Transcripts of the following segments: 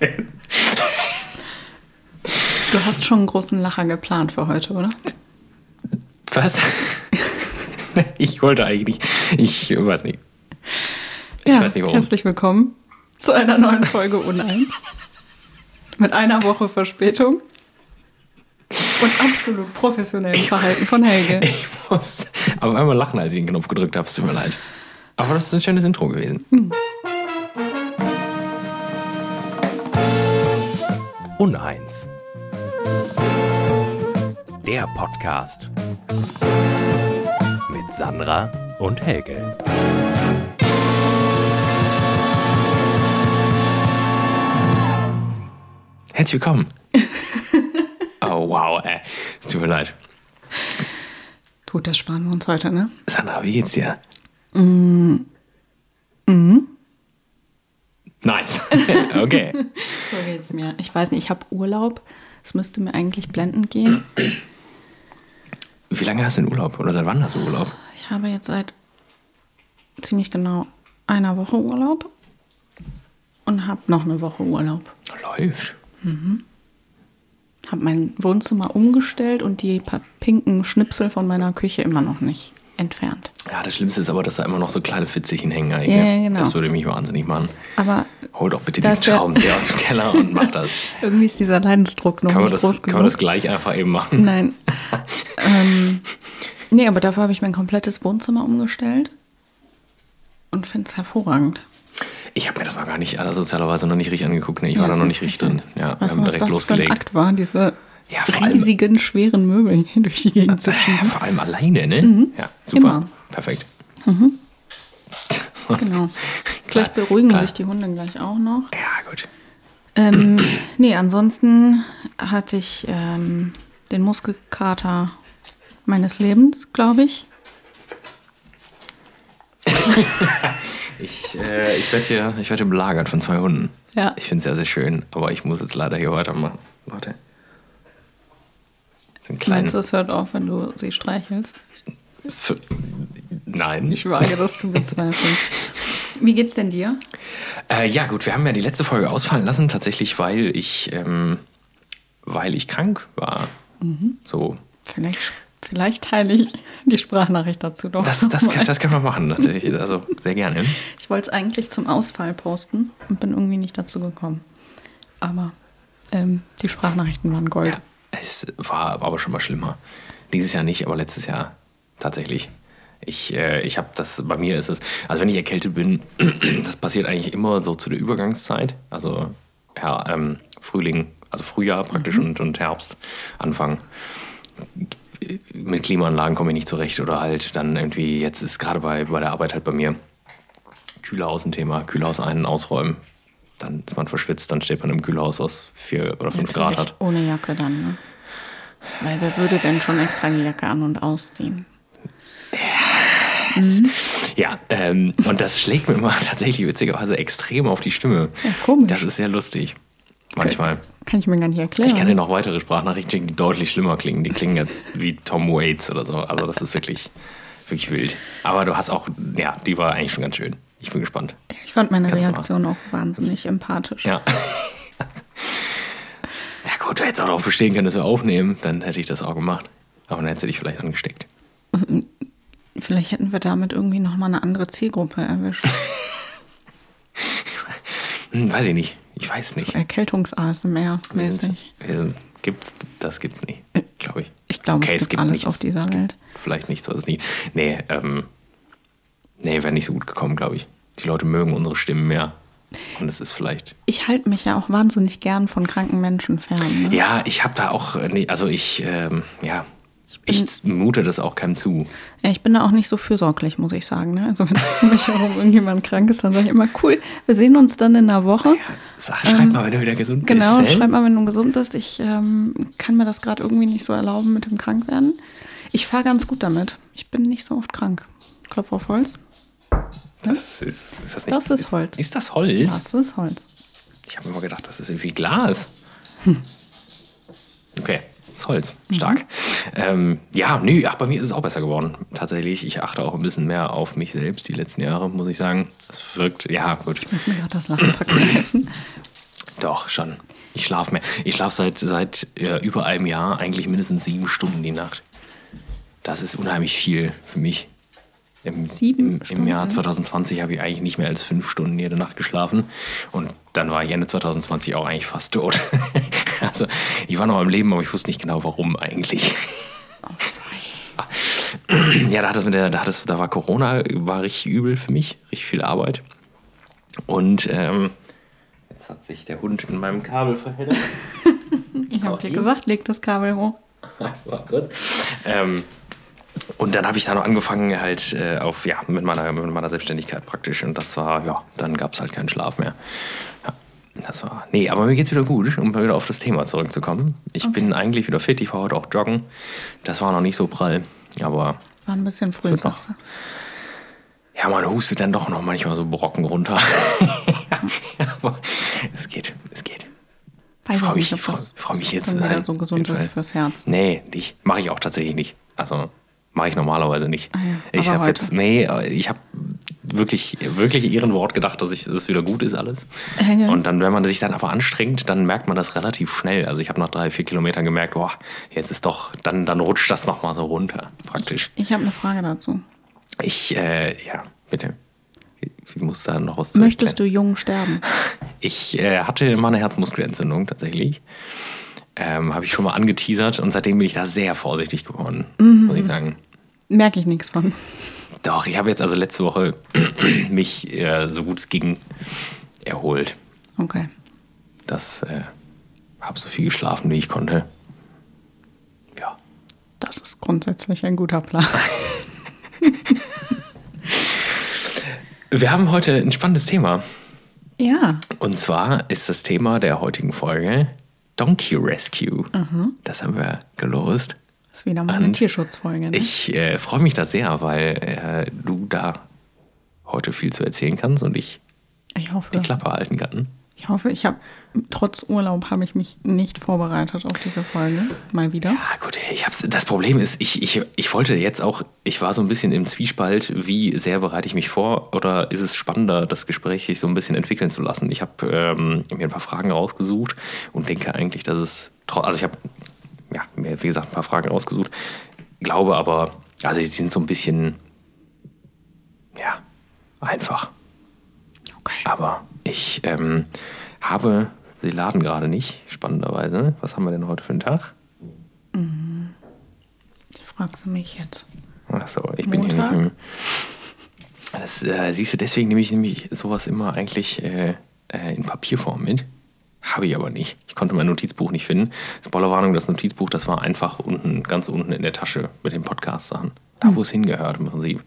Du hast schon einen großen Lacher geplant für heute, oder? Was? ich wollte eigentlich, ich weiß nicht. Ich ja, weiß nicht warum. Herzlich willkommen zu einer neuen Folge Uneins. Mit einer Woche Verspätung und absolut professionellem Verhalten von Helge. Ich muss auf einmal lachen, als ich den Knopf gedrückt habe. Es tut mir leid. Aber das ist ein schönes Intro gewesen. Uneins. Der Podcast. Mit Sandra und Helge. Herzlich willkommen. Oh, wow, ey. Es tut mir leid. Gut, das sparen wir uns heute, ne? Sandra, wie geht's dir? Nice. okay. So geht's mir. Ich weiß nicht, ich habe Urlaub. Es müsste mir eigentlich blendend gehen. Wie lange hast du den Urlaub? Oder seit wann hast du Urlaub? Ich habe jetzt seit ziemlich genau einer Woche Urlaub und habe noch eine Woche Urlaub. Läuft. Habe mein Wohnzimmer umgestellt und die paar pinken Schnipsel von meiner Küche immer noch nicht entfernt. Ja, das Schlimmste ist aber, dass da immer noch so kleine Fitzelchen hängen. Ja, ne? ja, genau. Das würde mich wahnsinnig machen. Aber Hol doch bitte Da diesen Schraubenzieher aus dem Keller und mach das. irgendwie ist dieser Leidensdruck noch Kann nicht das, groß kann genug. man das gleich einfach eben machen? Nein. ähm, nee, aber dafür habe ich mein komplettes Wohnzimmer umgestellt und finde es hervorragend. Ich habe mir das noch gar nicht, aller sozialerweise noch nicht richtig angeguckt. Ne? Ich war Ja, da ist noch nicht richtig drin. Ja, wir haben du, was direkt das für ein losgelegt. Akt war, diese Ja, vor allem- riesigen, schweren Möbel hier durch die Gegend zu Äh, schieben? vor allem alleine, ne? Ja, super. Immer. Perfekt. Genau. Vielleicht beruhigen klar. sich die Hunde gleich auch noch. Ja, gut. Ähm, nee, ansonsten hatte ich ähm, den Muskelkater meines Lebens, glaube ich. Ich, äh, ich werde hier, ich werd hier belagert von zwei Hunden. Ja. Ich finde es sehr, sehr schön, aber ich muss jetzt leider hier weitermachen. Warte. Einen kleinen. Meinst du, es hört auf, wenn du sie streichelst? F- Nein. Ich wage das zu bezweifeln. Wie geht's denn dir? Äh, ja, gut, wir haben ja die letzte Folge ausfallen lassen, tatsächlich, weil ich, ähm, weil ich krank war. Mhm. So. Vielleicht, vielleicht teile ich die Sprachnachricht dazu doch. Das, das, kann, das können wir machen, natürlich. Also sehr gerne. Ich wollte es eigentlich zum Ausfall posten und bin irgendwie nicht dazu gekommen. Aber ähm, die Sprachnachrichten waren Gold. Ja, es war aber schon mal schlimmer. Dieses Jahr nicht, aber letztes Jahr tatsächlich. Ich, äh, ich habe das, bei mir ist es, also wenn ich erkältet bin, das passiert eigentlich immer so zu der Übergangszeit. Also ja, ähm, Frühling, also Frühjahr praktisch und, und Herbst, Anfang. Mit Klimaanlagen komme ich nicht zurecht oder halt dann irgendwie, jetzt ist gerade bei, bei der Arbeit halt bei mir Kühlhaus ein Thema, Kühlhaus ein- ausräumen. Dann ist man verschwitzt, dann steht man im Kühlhaus, was vier oder fünf Grad Vielleicht hat. Ohne Jacke dann, ne? Weil wer würde denn schon extra die Jacke an- und ausziehen? Ja, ähm, und das schlägt mir immer tatsächlich witzigerweise extrem auf die Stimme. Ja, komisch. Das ist sehr lustig. Manchmal. Kann ich mir gar nicht erklären. Ich kann dir noch weitere Sprachnachrichten schicken, die deutlich schlimmer klingen. Die klingen jetzt wie Tom Waits oder so. Also das ist wirklich, wirklich wild. Aber du hast auch, ja, die war eigentlich schon ganz schön. Ich bin gespannt. Ich fand meine Kannst Reaktion auch wahnsinnig empathisch. Ja. Ja gut, du hättest auch darauf bestehen können, dass wir aufnehmen. Dann hätte ich das auch gemacht. Aber dann hättest du dich vielleicht angesteckt. Vielleicht hätten wir damit irgendwie nochmal eine andere Zielgruppe erwischt. Hm, weiß ich nicht. Ich weiß nicht. Erkältungs-ASMR Wir sind- mäßig. wir sind- Gibt's, das gibt's nicht, glaube ich. Ich glaube, Okay, es es gibt alles nichts. auf dieser Welt. Vielleicht nicht, so ist es nicht. Nee, ähm, nee, wäre nicht so gut gekommen, glaube ich. Die Leute mögen unsere Stimmen mehr. Und es ist vielleicht. Ich halte mich ja auch wahnsinnig gern von kranken Menschen fern. Ne? Ja, ich habe da auch, äh, also ich, ähm, ja, ich mute das auch keinem zu. Ja, ich bin da auch nicht so fürsorglich, muss ich sagen. Ne? Also wenn um mich herum irgendjemand krank ist, dann sage ich immer, cool, wir sehen uns dann in einer Woche. Sag, schreib mal, wenn du wieder gesund Genau, bist. ne? schreib mal, wenn du gesund bist. Ich ähm, kann mir das gerade irgendwie nicht so erlauben mit dem Krankwerden. Ich fahre ganz gut damit. Ich bin nicht so oft krank. Klopf auf Holz. Das ist, ist das nicht. Das ist Holz. Ist das Holz? Das ist Holz. Ich habe immer gedacht, das ist irgendwie Glas. Hm. Okay, ist Holz. Stark. Ähm, ja, nö, ach, bei mir ist es auch besser geworden. Tatsächlich, ich achte auch ein bisschen mehr auf mich selbst die letzten Jahre, muss ich sagen. Das wirkt, ja, gut. Ich muss mir gerade das Lachen verkneifen. Doch, schon. Ich schlafe mehr. Ich schlafe seit, seit äh, über einem Jahr eigentlich mindestens sieben Stunden die Nacht. Das ist unheimlich viel für mich. Im, Sieben im, Jahr 2020 habe ich eigentlich nicht mehr als fünf Stunden jede Nacht geschlafen. Und dann war ich Ende 2020 auch eigentlich fast tot. also ich war noch am Leben, aber ich wusste nicht genau warum eigentlich. Ja, da hat es mit der, da hat es, da war Corona, war richtig übel für mich, richtig viel Arbeit. Und ähm, jetzt hat sich der Hund in meinem Kabel verheddert. Ich habe dir gesagt, leg das Kabel hoch. War kurz. Ähm, und dann habe ich da noch angefangen, halt äh, auf, ja, mit meiner, mit meiner Selbstständigkeit praktisch. Und das war, ja, dann gab es halt keinen Schlaf mehr. Ja, das war. Nee, aber mir geht's wieder gut, um mal wieder auf das Thema zurückzukommen. Ich bin eigentlich wieder fit, ich war heute auch joggen. Das war noch nicht so prall. Aber War ein bisschen früh, du. ja, man hustet dann doch noch manchmal so Brocken runter. aber es geht, es geht. Weiß ich mich- nicht, freu- freu mich jetzt dann wieder ein. so gesund ist fürs Herz. Nee. Mache ich auch tatsächlich nicht. Also mache ich normalerweise nicht. Ah ja, ich habe jetzt, nee, ich habe wirklich, wirklich ihren Wort gedacht, dass ich, es wieder gut ist alles. Ja. Und dann, wenn man sich dann aber anstrengt, dann merkt man das relativ schnell. Also ich habe nach drei, vier Kilometern gemerkt, boah, jetzt ist doch, dann, dann rutscht das nochmal so runter, praktisch. Ich habe eine Frage dazu. Ich, äh, ja, bitte. Ich muss da noch was Möchtest du jung sterben? Ich äh, hatte mal eine Herzmuskelentzündung tatsächlich. Ähm, Habe ich schon mal angeteasert und seitdem bin ich da sehr vorsichtig geworden, Mhm. muss ich sagen. Merke ich nichts von. Doch, ich habe jetzt also letzte Woche mich äh, so gut es ging erholt. Okay. Das äh, habe so viel geschlafen, wie ich konnte. Ja. Das ist grundsätzlich ein guter Plan. Wir haben heute ein spannendes Thema. Ja. Und zwar ist das Thema der heutigen Folge Donkey Rescue. Das haben wir gelost. Das ist wieder mal eine Tierschutzfolge. Ne? Ich äh, freue mich da sehr, weil äh, du da heute viel zu erzählen kannst und ich ich hoffe, die Klappe halten kann. ich hoffe, ich habe trotz Urlaub habe ich mich nicht vorbereitet auf diese Folge. Mal wieder. Ah, gut, ich hab's, das Problem ist, ich, ich, ich wollte jetzt auch, ich war so ein bisschen im Zwiespalt, wie sehr bereite ich mich vor oder ist es spannender, das Gespräch sich so ein bisschen entwickeln zu lassen? Ich habe ähm, mir ein paar Fragen rausgesucht und denke eigentlich, dass es, also ich habe, ja, mir, wie gesagt, ein paar Fragen rausgesucht, glaube aber, also sie sind so ein bisschen, ja, einfach. Okay. Aber ich ähm, habe, sie laden gerade nicht, spannenderweise. Was haben wir denn heute für einen Tag? Fragst du mich jetzt? Achso, ich bin Montag? hier nicht. Das äh, siehst du, deswegen nehme ich nämlich sowas immer eigentlich äh, äh, in Papierform mit. Habe ich aber nicht. Ich konnte mein Notizbuch nicht finden. Spoilerwarnung, das Notizbuch, das war einfach unten, ganz unten in der Tasche mit den Podcast-Sachen. Da, wo es hingehört im Prinzip.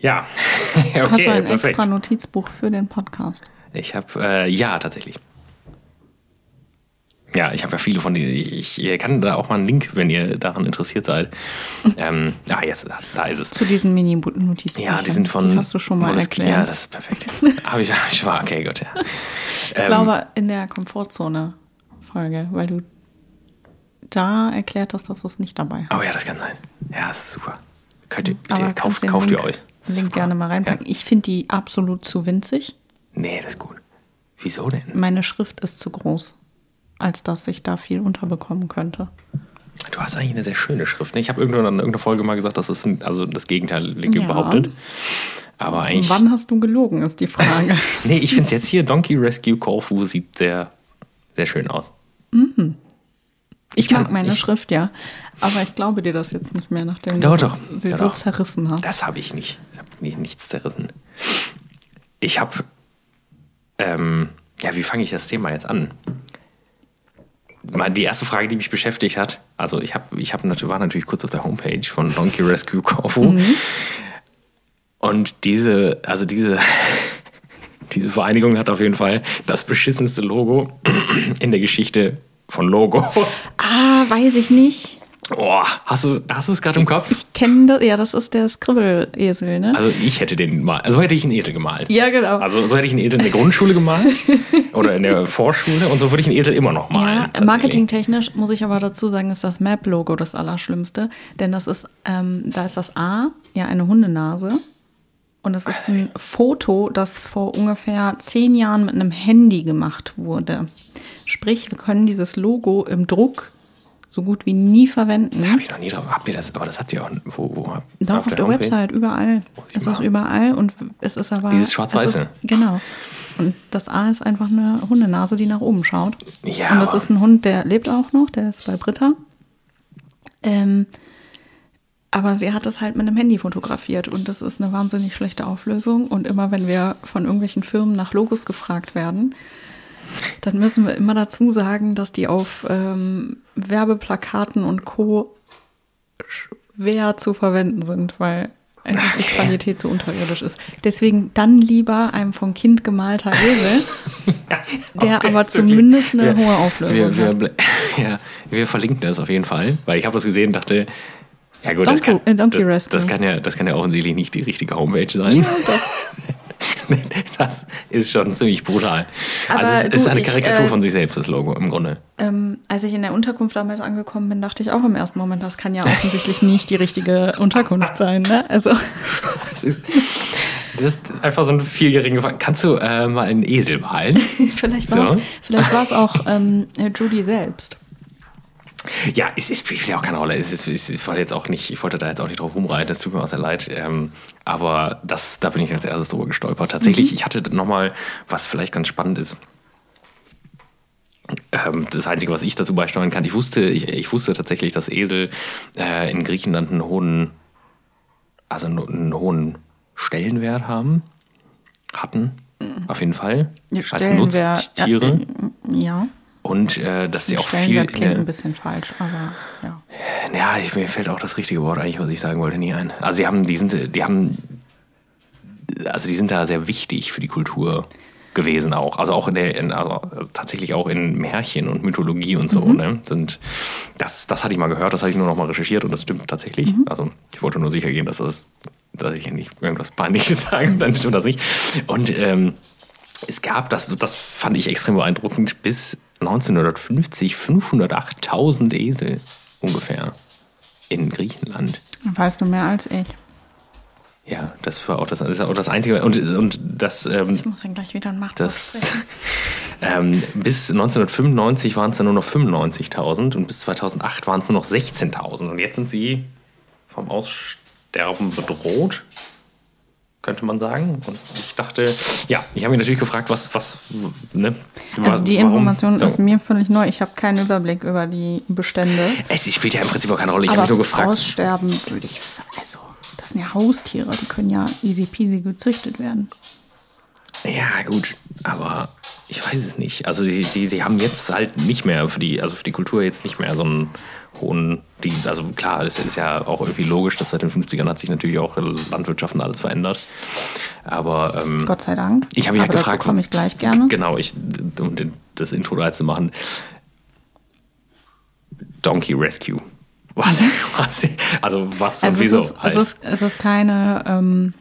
Ja, okay, Hast du ein perfekt. extra Notizbuch für den Podcast? Ich habe, äh, ja, tatsächlich. Ja, ich habe ja viele von denen. Ich, ich kann da auch mal einen Link, wenn ihr daran interessiert seid. ähm, ah, jetzt, da ist es. Zu diesen Mini-Notizbüchern. Ja, die sind von. Die hast du schon mal Moleskine. Ja, erklärt. das ist perfekt. Habe ich, hab ich schon mal. Okay, gut, ja. ich glaube, in der Komfortzone-Folge, weil du da erklärt hast, dass du es nicht dabei hast. Oh ja, das kann sein. Ja, das ist super. Könnt ihr, Aber bitte, kannst kauft, kauft Link, ihr euch. Ist Link super. gerne mal reinpacken. Ja. Ich finde die absolut zu winzig. Nee, das ist gut. Wieso denn? Meine Schrift ist zu groß, als dass ich da viel unterbekommen könnte. Du hast eigentlich eine sehr schöne Schrift. Ne? Ich habe irgendwann in irgendeiner Folge mal gesagt, dass es ein, also das Gegenteil Ja. behauptet. Aber eigentlich. Wann hast du gelogen, ist die Frage. Nee, ich finde es jetzt hier, Donkey Rescue Corfu sieht sehr, sehr schön aus. Ich kann- mag meine ich- Schrift, ja. Aber ich glaube dir das jetzt nicht mehr, nachdem Doch, du doch. sie Ja, so doch. zerrissen hast. Das habe ich nicht. Ich habe nie- nichts zerrissen. Ich habe, ähm, ja, wie fange ich das Thema jetzt an? Die erste Frage, die mich beschäftigt hat, also ich, hab, ich hab, war natürlich kurz auf der Homepage von Donkey Rescue Corfu. Und diese, also diese, diese Vereinigung hat auf jeden Fall das beschissenste Logo in der Geschichte von Logos. Ah, weiß ich nicht. Oh, hast du hast du es gerade im Kopf? Ich kenne das, ja, das ist der Skribbel-Esel, ne? Also ich hätte den mal, also so hätte ich einen Esel gemalt. ja, genau. Also so hätte ich einen Esel in der Grundschule gemalt oder in der Vorschule und so würde ich einen Esel immer noch malen. ja, marketingtechnisch muss ich aber dazu sagen, ist das Map-Logo das Allerschlimmste. Denn das ist, ähm, da ist das A ja eine Hundenase Und es ist ein Foto, das vor ungefähr zehn Jahren mit einem Handy gemacht wurde. Sprich, wir können dieses Logo im Druck so gut wie nie verwenden. Habe ich noch nie drauf. Habt ihr das? Aber das habt ihr auch. Wo, wo habt, Doch, auf, der, Website, überall. Es ist überall und es ist aber. Dieses es Schwarz-Weiße. Genau. Und das A ist einfach eine Hundenase, die nach oben schaut. Ja, und das ist ein Hund, der lebt auch noch, der ist bei Britta. Ähm, aber sie hat es halt mit einem Handy fotografiert und das ist eine wahnsinnig schlechte Auflösung. Und immer wenn wir von irgendwelchen Firmen nach Logos gefragt werden, dann müssen wir immer dazu sagen, dass die auf ähm, Werbeplakaten und Co. schwer zu verwenden sind, weil einfach die Okay. Qualität so unterirdisch ist. Deswegen dann lieber ein vom Kind gemalter Esel, der Oh, aber zumindest eine wir- hohe Auflösung wir, wir, hat. ja, wir verlinken das auf jeden Fall, weil ich habe das gesehen und dachte, ja gut, das kann, äh, Donkey das, Rescue. das, kann ja, das kann ja offensichtlich nicht die richtige Homepage sein. das ist schon ziemlich brutal. also Aber es ist du, eine ich, Karikatur äh, von sich selbst, das Logo im Grunde. Ähm, als ich in der Unterkunft damals angekommen bin, dachte ich auch im ersten Moment, das kann ja offensichtlich nicht die richtige Unterkunft sein. Ne? Also Das ist, das ist einfach so ein vierjähriger Fall. Kannst du äh, mal einen Esel malen? vielleicht So. war es vielleicht war's auch ähm, Judy selbst. Ja, es, es spielt ja auch keine Rolle. Es ist, es, ich, wollte jetzt auch nicht, ich wollte da jetzt auch nicht drauf rumreiten, das tut mir auch sehr leid. Ähm, aber das, da bin ich als erstes drüber gestolpert. Tatsächlich, ich hatte nochmal, was vielleicht ganz spannend ist. Ähm, das Einzige, was ich dazu beisteuern kann, ich wusste, ich, ich wusste tatsächlich, dass Esel äh, in Griechenland einen hohen, also einen, einen hohen Stellenwert haben. Hatten, auf jeden Fall. Als Nutztiere. Ja, Und äh, dass sie auch viel. Klingt der- ein bisschen falsch, aber ja. Ja, ich, mir fällt auch das richtige Wort eigentlich, was ich sagen wollte, nie ein. Also sie haben, die sind, die haben, also die sind da sehr wichtig für die Kultur gewesen auch. Also auch in der, in, also tatsächlich auch in Märchen und Mythologie und so. Ne? Sind, das, das hatte ich mal gehört, das hatte ich nur noch mal recherchiert und das stimmt tatsächlich. Also ich wollte nur sicher gehen, dass das, dass ich nicht irgendwas Peinliches sage, dann stimmt das nicht. Und ähm, es gab, das, das fand ich extrem beeindruckend, bis 1950 508.000 Esel ungefähr in Griechenland. Weißt du mehr als ich? Ja, das war auch das, das, ist auch das Einzige. Und, und das, ähm, Ich muss ihn gleich wieder machen. das ähm, bis 1995 waren es dann nur noch 95.000 und bis 2008 waren es nur noch 16.000. Und jetzt sind sie vom Aussterben bedroht, könnte man sagen. Und dachte, ja, ich habe mich natürlich gefragt, was, was, ne? Also die warum- Information ist mir völlig neu. Ich habe keinen Überblick über die Bestände. Es spielt ja im Prinzip auch keine Rolle. Ich habe mich nur gefragt. aussterben würde ich. Also, das sind ja Haustiere, die können ja easy peasy gezüchtet werden. Ja, gut, aber ich weiß es nicht. Also sie, sie, sie haben jetzt halt nicht mehr für die, also für die Kultur jetzt nicht mehr so einen hohen, die, also klar, es ist ja auch irgendwie logisch, dass seit den 50ern hat sich natürlich auch Landwirtschaft und alles verändert. Aber ähm, Gott sei Dank. ich habe Aber halt gefragt. Komme ich gleich gerne. Genau, ich, um das Intro da zu machen. Donkey Rescue. Was? was also was Also und wieso? es, ist, halt. es, ist, es ist keine, ähm,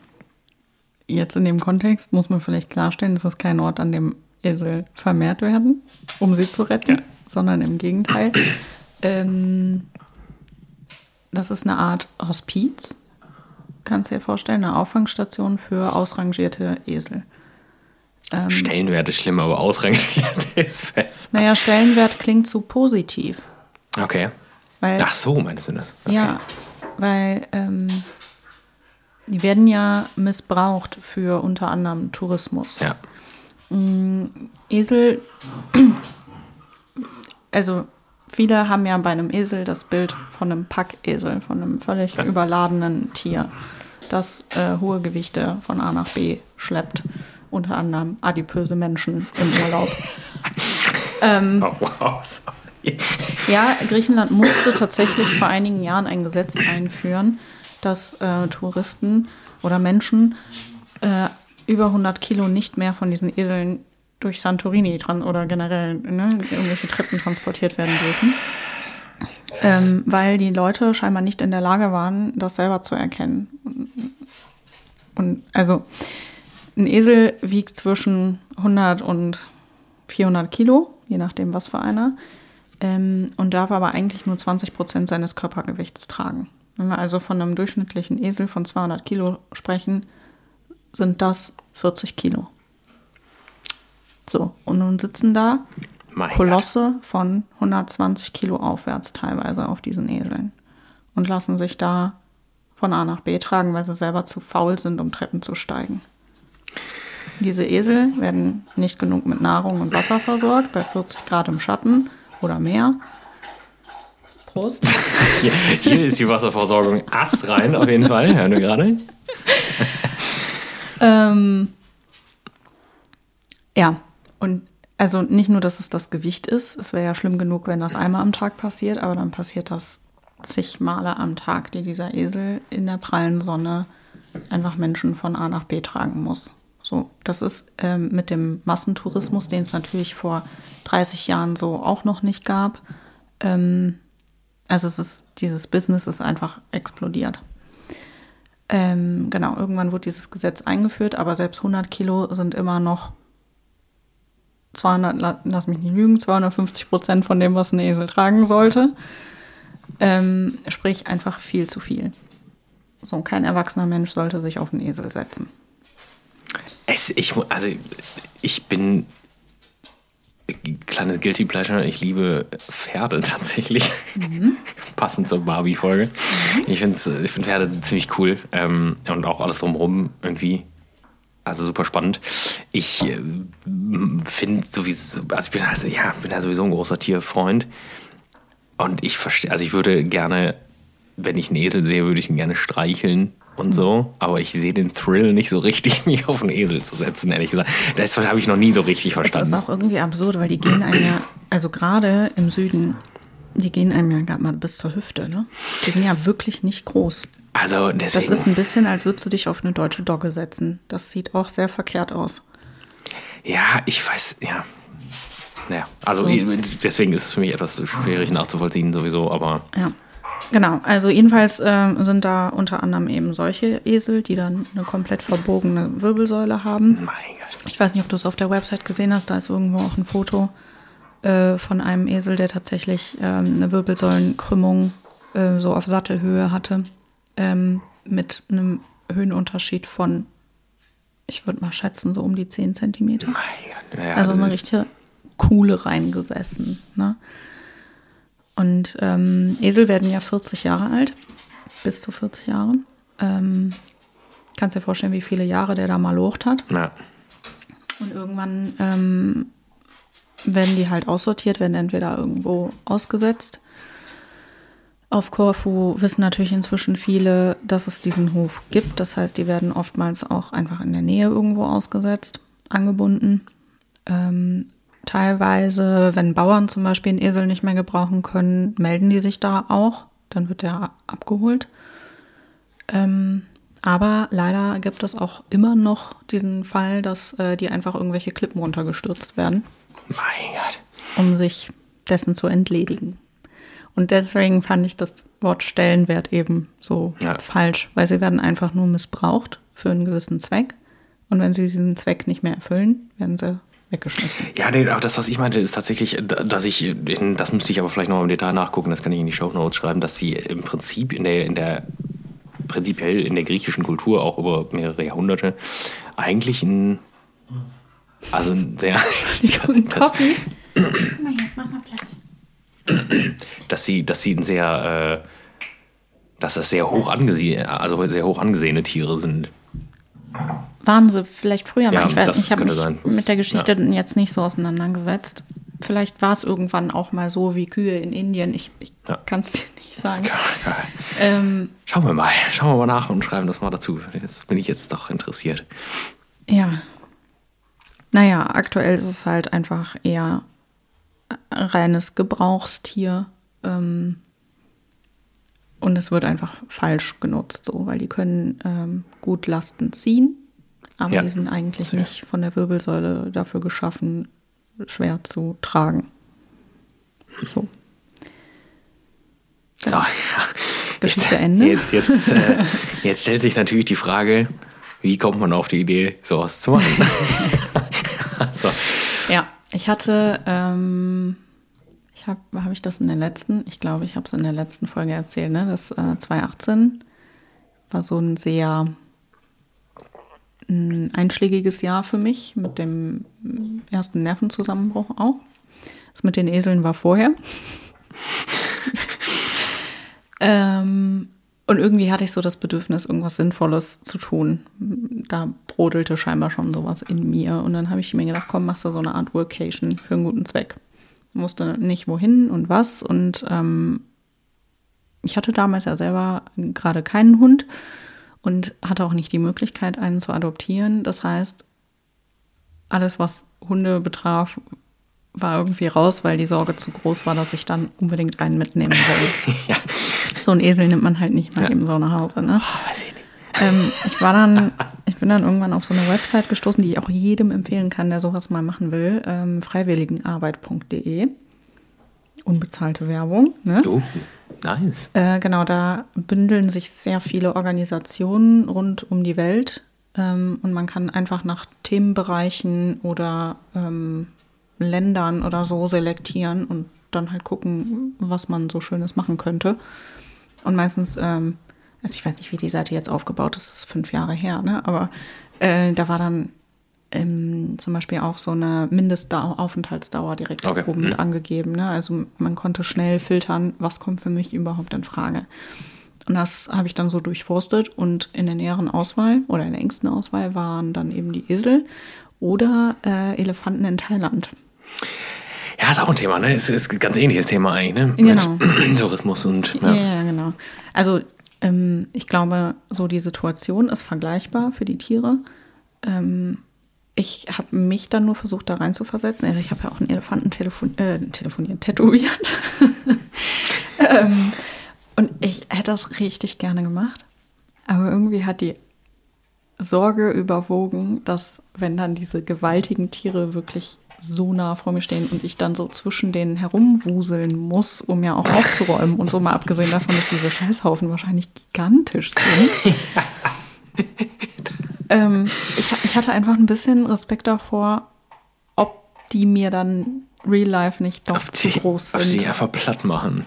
jetzt in dem Kontext muss man vielleicht klarstellen, es ist kein Ort, an dem Esel vermehrt werden, um sie zu retten, Ja. sondern im Gegenteil. Ähm, das ist eine Art Hospiz, kannst du dir vorstellen, eine Auffangstation für ausrangierte Esel. Stellenwert ist schlimm, aber ausrangiert ist besser. Naja, Stellenwert klingt zu positiv. Okay. Weil, Ach so, meinst du das? Okay. Ja, weil ähm, die werden ja missbraucht für unter anderem Tourismus. Ja. Esel, also viele haben ja bei einem Esel das Bild von einem Packesel, von einem völlig überladenen Tier, das äh, hohe Gewichte von A nach B schleppt. Unter anderem adipöse Menschen im Urlaub. Oh, wow. Sorry. Ja, Griechenland musste tatsächlich vor einigen Jahren ein Gesetz einführen, dass äh, Touristen oder Menschen äh, über 100 Kilo nicht mehr von diesen Eseln durch Santorini dran oder generell ne, irgendwelche Treppen transportiert werden dürfen. Ähm, weil die Leute scheinbar nicht in der Lage waren, das selber zu erkennen. Und also ein Esel wiegt zwischen 100 und 400 Kilo, je nachdem was für einer, ähm, und darf aber eigentlich nur 20 Prozent seines Körpergewichts tragen. Wenn wir also von einem durchschnittlichen Esel von 200 Kilo sprechen, sind das 40 Kilo. So, und nun sitzen da Mein Kolosse von 120 Kilo aufwärts teilweise auf diesen Eseln und lassen sich da von A nach B tragen, weil sie selber zu faul sind, um Treppen zu steigen. Diese Esel werden nicht genug mit Nahrung und Wasser versorgt, bei 40 Grad im Schatten oder mehr. Prost. Hier, hier ist die Wasserversorgung astrein, auf jeden Fall. Hören wir gerade. Ähm, ja, und also nicht nur, dass es das Gewicht ist, es wäre ja schlimm genug, wenn das einmal am Tag passiert, aber dann passiert das zig Male am Tag, die dieser Esel in der prallen Sonne einfach Menschen von A nach B tragen muss. So, das ist ähm, mit dem Massentourismus, den es natürlich vor 30 Jahren so auch noch nicht gab. Ähm, also es ist, dieses Business ist einfach explodiert. Ähm, genau, irgendwann wurde dieses Gesetz eingeführt, aber selbst 100 Kilo sind immer noch 200, la- lass mich nicht lügen, 250 Prozent von dem, was ein Esel tragen sollte. Ähm, sprich, einfach viel zu viel. So, kein erwachsener Mensch sollte sich auf einen Esel setzen. Es, ich, also, ich bin kleines Guilty Pleasure. Ich liebe Pferde tatsächlich. Passend zur Barbie-Folge. Ich finde ich find Pferde ziemlich cool. Ähm, und auch alles drumherum irgendwie. Also super spannend. Ich äh, finde sowieso, also ich bin halt, ja, bin halt sowieso ein großer Tierfreund. Und ich verstehe, also ich würde gerne, wenn ich einen Esel sehe, würde ich ihn gerne streicheln und so. Aber ich sehe den Thrill nicht so richtig, mich auf einen Esel zu setzen, ehrlich gesagt. Das habe ich noch nie so richtig Das ist verstanden. auch irgendwie absurd, weil die gehen einem ja, also gerade im Süden, die gehen einem ja gerade mal bis zur Hüfte, ne? Die sind ja wirklich nicht groß. Also Das deswegen. ist ein bisschen, als würdest du dich auf eine deutsche Dogge setzen. Das sieht auch sehr verkehrt aus. Ja, ich weiß, ja. Naja, also So. deswegen ist es für mich etwas schwierig nachzuvollziehen sowieso, aber Ja. Genau, also jedenfalls ähm, sind da unter anderem eben solche Esel, die dann eine komplett verbogene Wirbelsäule haben. mein Gott. Ich weiß nicht, ob du es auf der Website gesehen hast, da ist irgendwo auch ein Foto äh, von einem Esel, der tatsächlich ähm, eine Wirbelsäulenkrümmung äh, so auf Sattelhöhe hatte, ähm, mit einem Höhenunterschied von, ich würde mal schätzen, so um die 10 Zentimeter. Naja, Also eine das- richtige Kuhle reingesessen. Ne? Und ähm, Esel werden ja 40 Jahre alt, bis zu 40 Jahren. Ähm, kannst dir vorstellen, wie viele Jahre der da mal locht hat. ja. Und irgendwann ähm, werden die halt aussortiert, werden entweder irgendwo ausgesetzt. Auf Korfu wissen natürlich inzwischen viele, dass es diesen Hof gibt. Das heißt, die werden oftmals auch einfach in der Nähe irgendwo ausgesetzt, angebunden. Ähm, teilweise, wenn Bauern zum Beispiel einen Esel nicht mehr gebrauchen können, melden die sich da auch. Dann wird der abgeholt. Ähm, aber leider gibt es auch immer noch diesen Fall, dass äh, die einfach irgendwelche Klippen runtergestürzt werden, Mein Gott. um sich dessen zu entledigen. Und deswegen fand ich das Wort Stellenwert eben so Ja. falsch, weil sie werden einfach nur missbraucht für einen gewissen Zweck. Und wenn sie diesen Zweck nicht mehr erfüllen, werden sie weggeschmissen. Ja, nee, aber das, was ich meinte, ist tatsächlich, dass ich, in, das müsste ich aber vielleicht noch im Detail nachgucken, das kann ich in die Show Notes schreiben, dass sie im Prinzip in der, in der, prinzipiell in der griechischen Kultur auch über mehrere Jahrhunderte eigentlich ein, also ein sehr, das, Coffee? Dass sie, dass sie ein sehr, äh, dass das sehr hoch angesehen, also sehr hoch angesehene Tiere sind. Waren sie vielleicht früher mal. Ja, ich weiß das nicht, ich habe mich sein. mit der Geschichte jetzt nicht so auseinandergesetzt. Vielleicht war es irgendwann auch mal so wie Kühe in Indien. Ich, ich Ja. kann es dir nicht sagen. Ja, Ähm, Schauen wir mal, schauen wir mal nach und schreiben das mal dazu. Jetzt bin ich jetzt doch interessiert. ja. Naja, aktuell ist es halt einfach eher reines Gebrauchstier. Ähm, und es wird einfach falsch genutzt, so, weil die können ähm, gut Lasten ziehen, aber Ja. die sind eigentlich Sehr. nicht von der Wirbelsäule dafür geschaffen, schwer zu tragen. So. So, ja. Geschichte jetzt, Ende. Jetzt, jetzt, äh, jetzt stellt sich natürlich die Frage, wie kommt man auf die Idee, sowas zu machen? so. Ja, ich hatte, ähm, ich habe, habe ich das in der letzten, ich glaube, ich habe es in der letzten Folge erzählt, ne? Das äh, 2018 war so ein sehr ein einschlägiges Jahr für mich mit dem ersten Nervenzusammenbruch auch. Das mit den Eseln war vorher. ähm, und irgendwie hatte ich so das Bedürfnis, irgendwas Sinnvolles zu tun. Da brodelte scheinbar schon sowas in mir. Und dann habe ich mir gedacht, komm, machst du so eine Art Workation für einen guten Zweck. Ich wusste nicht wohin und was. Und ähm, ich hatte damals ja selber gerade keinen Hund und hatte auch nicht die Möglichkeit, einen zu adoptieren. Das heißt, alles, was Hunde betraf, war irgendwie raus, weil die Sorge zu groß war, dass ich dann unbedingt einen mitnehmen will. ja. So ein Esel nimmt man halt nicht mal ja. eben so nach Hause. Ne? Oh, weiß ich nicht. Ähm, ich war dann, ich bin dann irgendwann auf so eine Website gestoßen, die ich auch jedem empfehlen kann, der sowas mal machen will. Ähm, freiwilligenarbeit.de. Unbezahlte Werbung. Ne? Oh, nice. Äh, genau, da bündeln sich sehr viele Organisationen rund um die Welt. Ähm, und man kann einfach nach Themenbereichen oder ähm, Ländern oder so selektieren und dann halt gucken, was man so Schönes machen könnte. Und meistens, ähm, also ich weiß nicht, wie die Seite jetzt aufgebaut ist, das ist fünf Jahre her, ne? aber äh, da war dann ähm, zum Beispiel auch so eine Mindestaufenthaltsdauer direkt okay. oben mhm. mit angegeben. Ne? Also man konnte schnell filtern, was kommt für mich überhaupt in Frage. Und das habe ich dann so durchforstet und in der näheren Auswahl oder in der engsten Auswahl waren dann eben die Esel oder äh, Elefanten in Thailand. Ja, ist auch ein Thema, ne? Es ist ein ganz ähnliches Thema eigentlich, ne? Genau. Tourismus und. Ja, ja, genau. Also ähm, ich glaube, so die Situation ist vergleichbar für die Tiere. Ähm, ich habe mich dann nur versucht, da rein zu versetzen. Also ich habe ja auch einen Elefanten telefon äh, telefoniert, tätowiert. ähm, und ich hätte das richtig gerne gemacht. Aber irgendwie hat die Sorge überwogen, dass wenn dann diese gewaltigen Tiere wirklich so nah vor mir stehen und ich dann so zwischen denen herumwuseln muss, um ja auch aufzuräumen und so mal abgesehen davon, dass diese Scheißhaufen wahrscheinlich gigantisch sind. ähm, ich, ich, hatte einfach ein bisschen Respekt davor, ob die mir dann real life nicht doch ob zu die, groß sind. Ob sie einfach platt machen.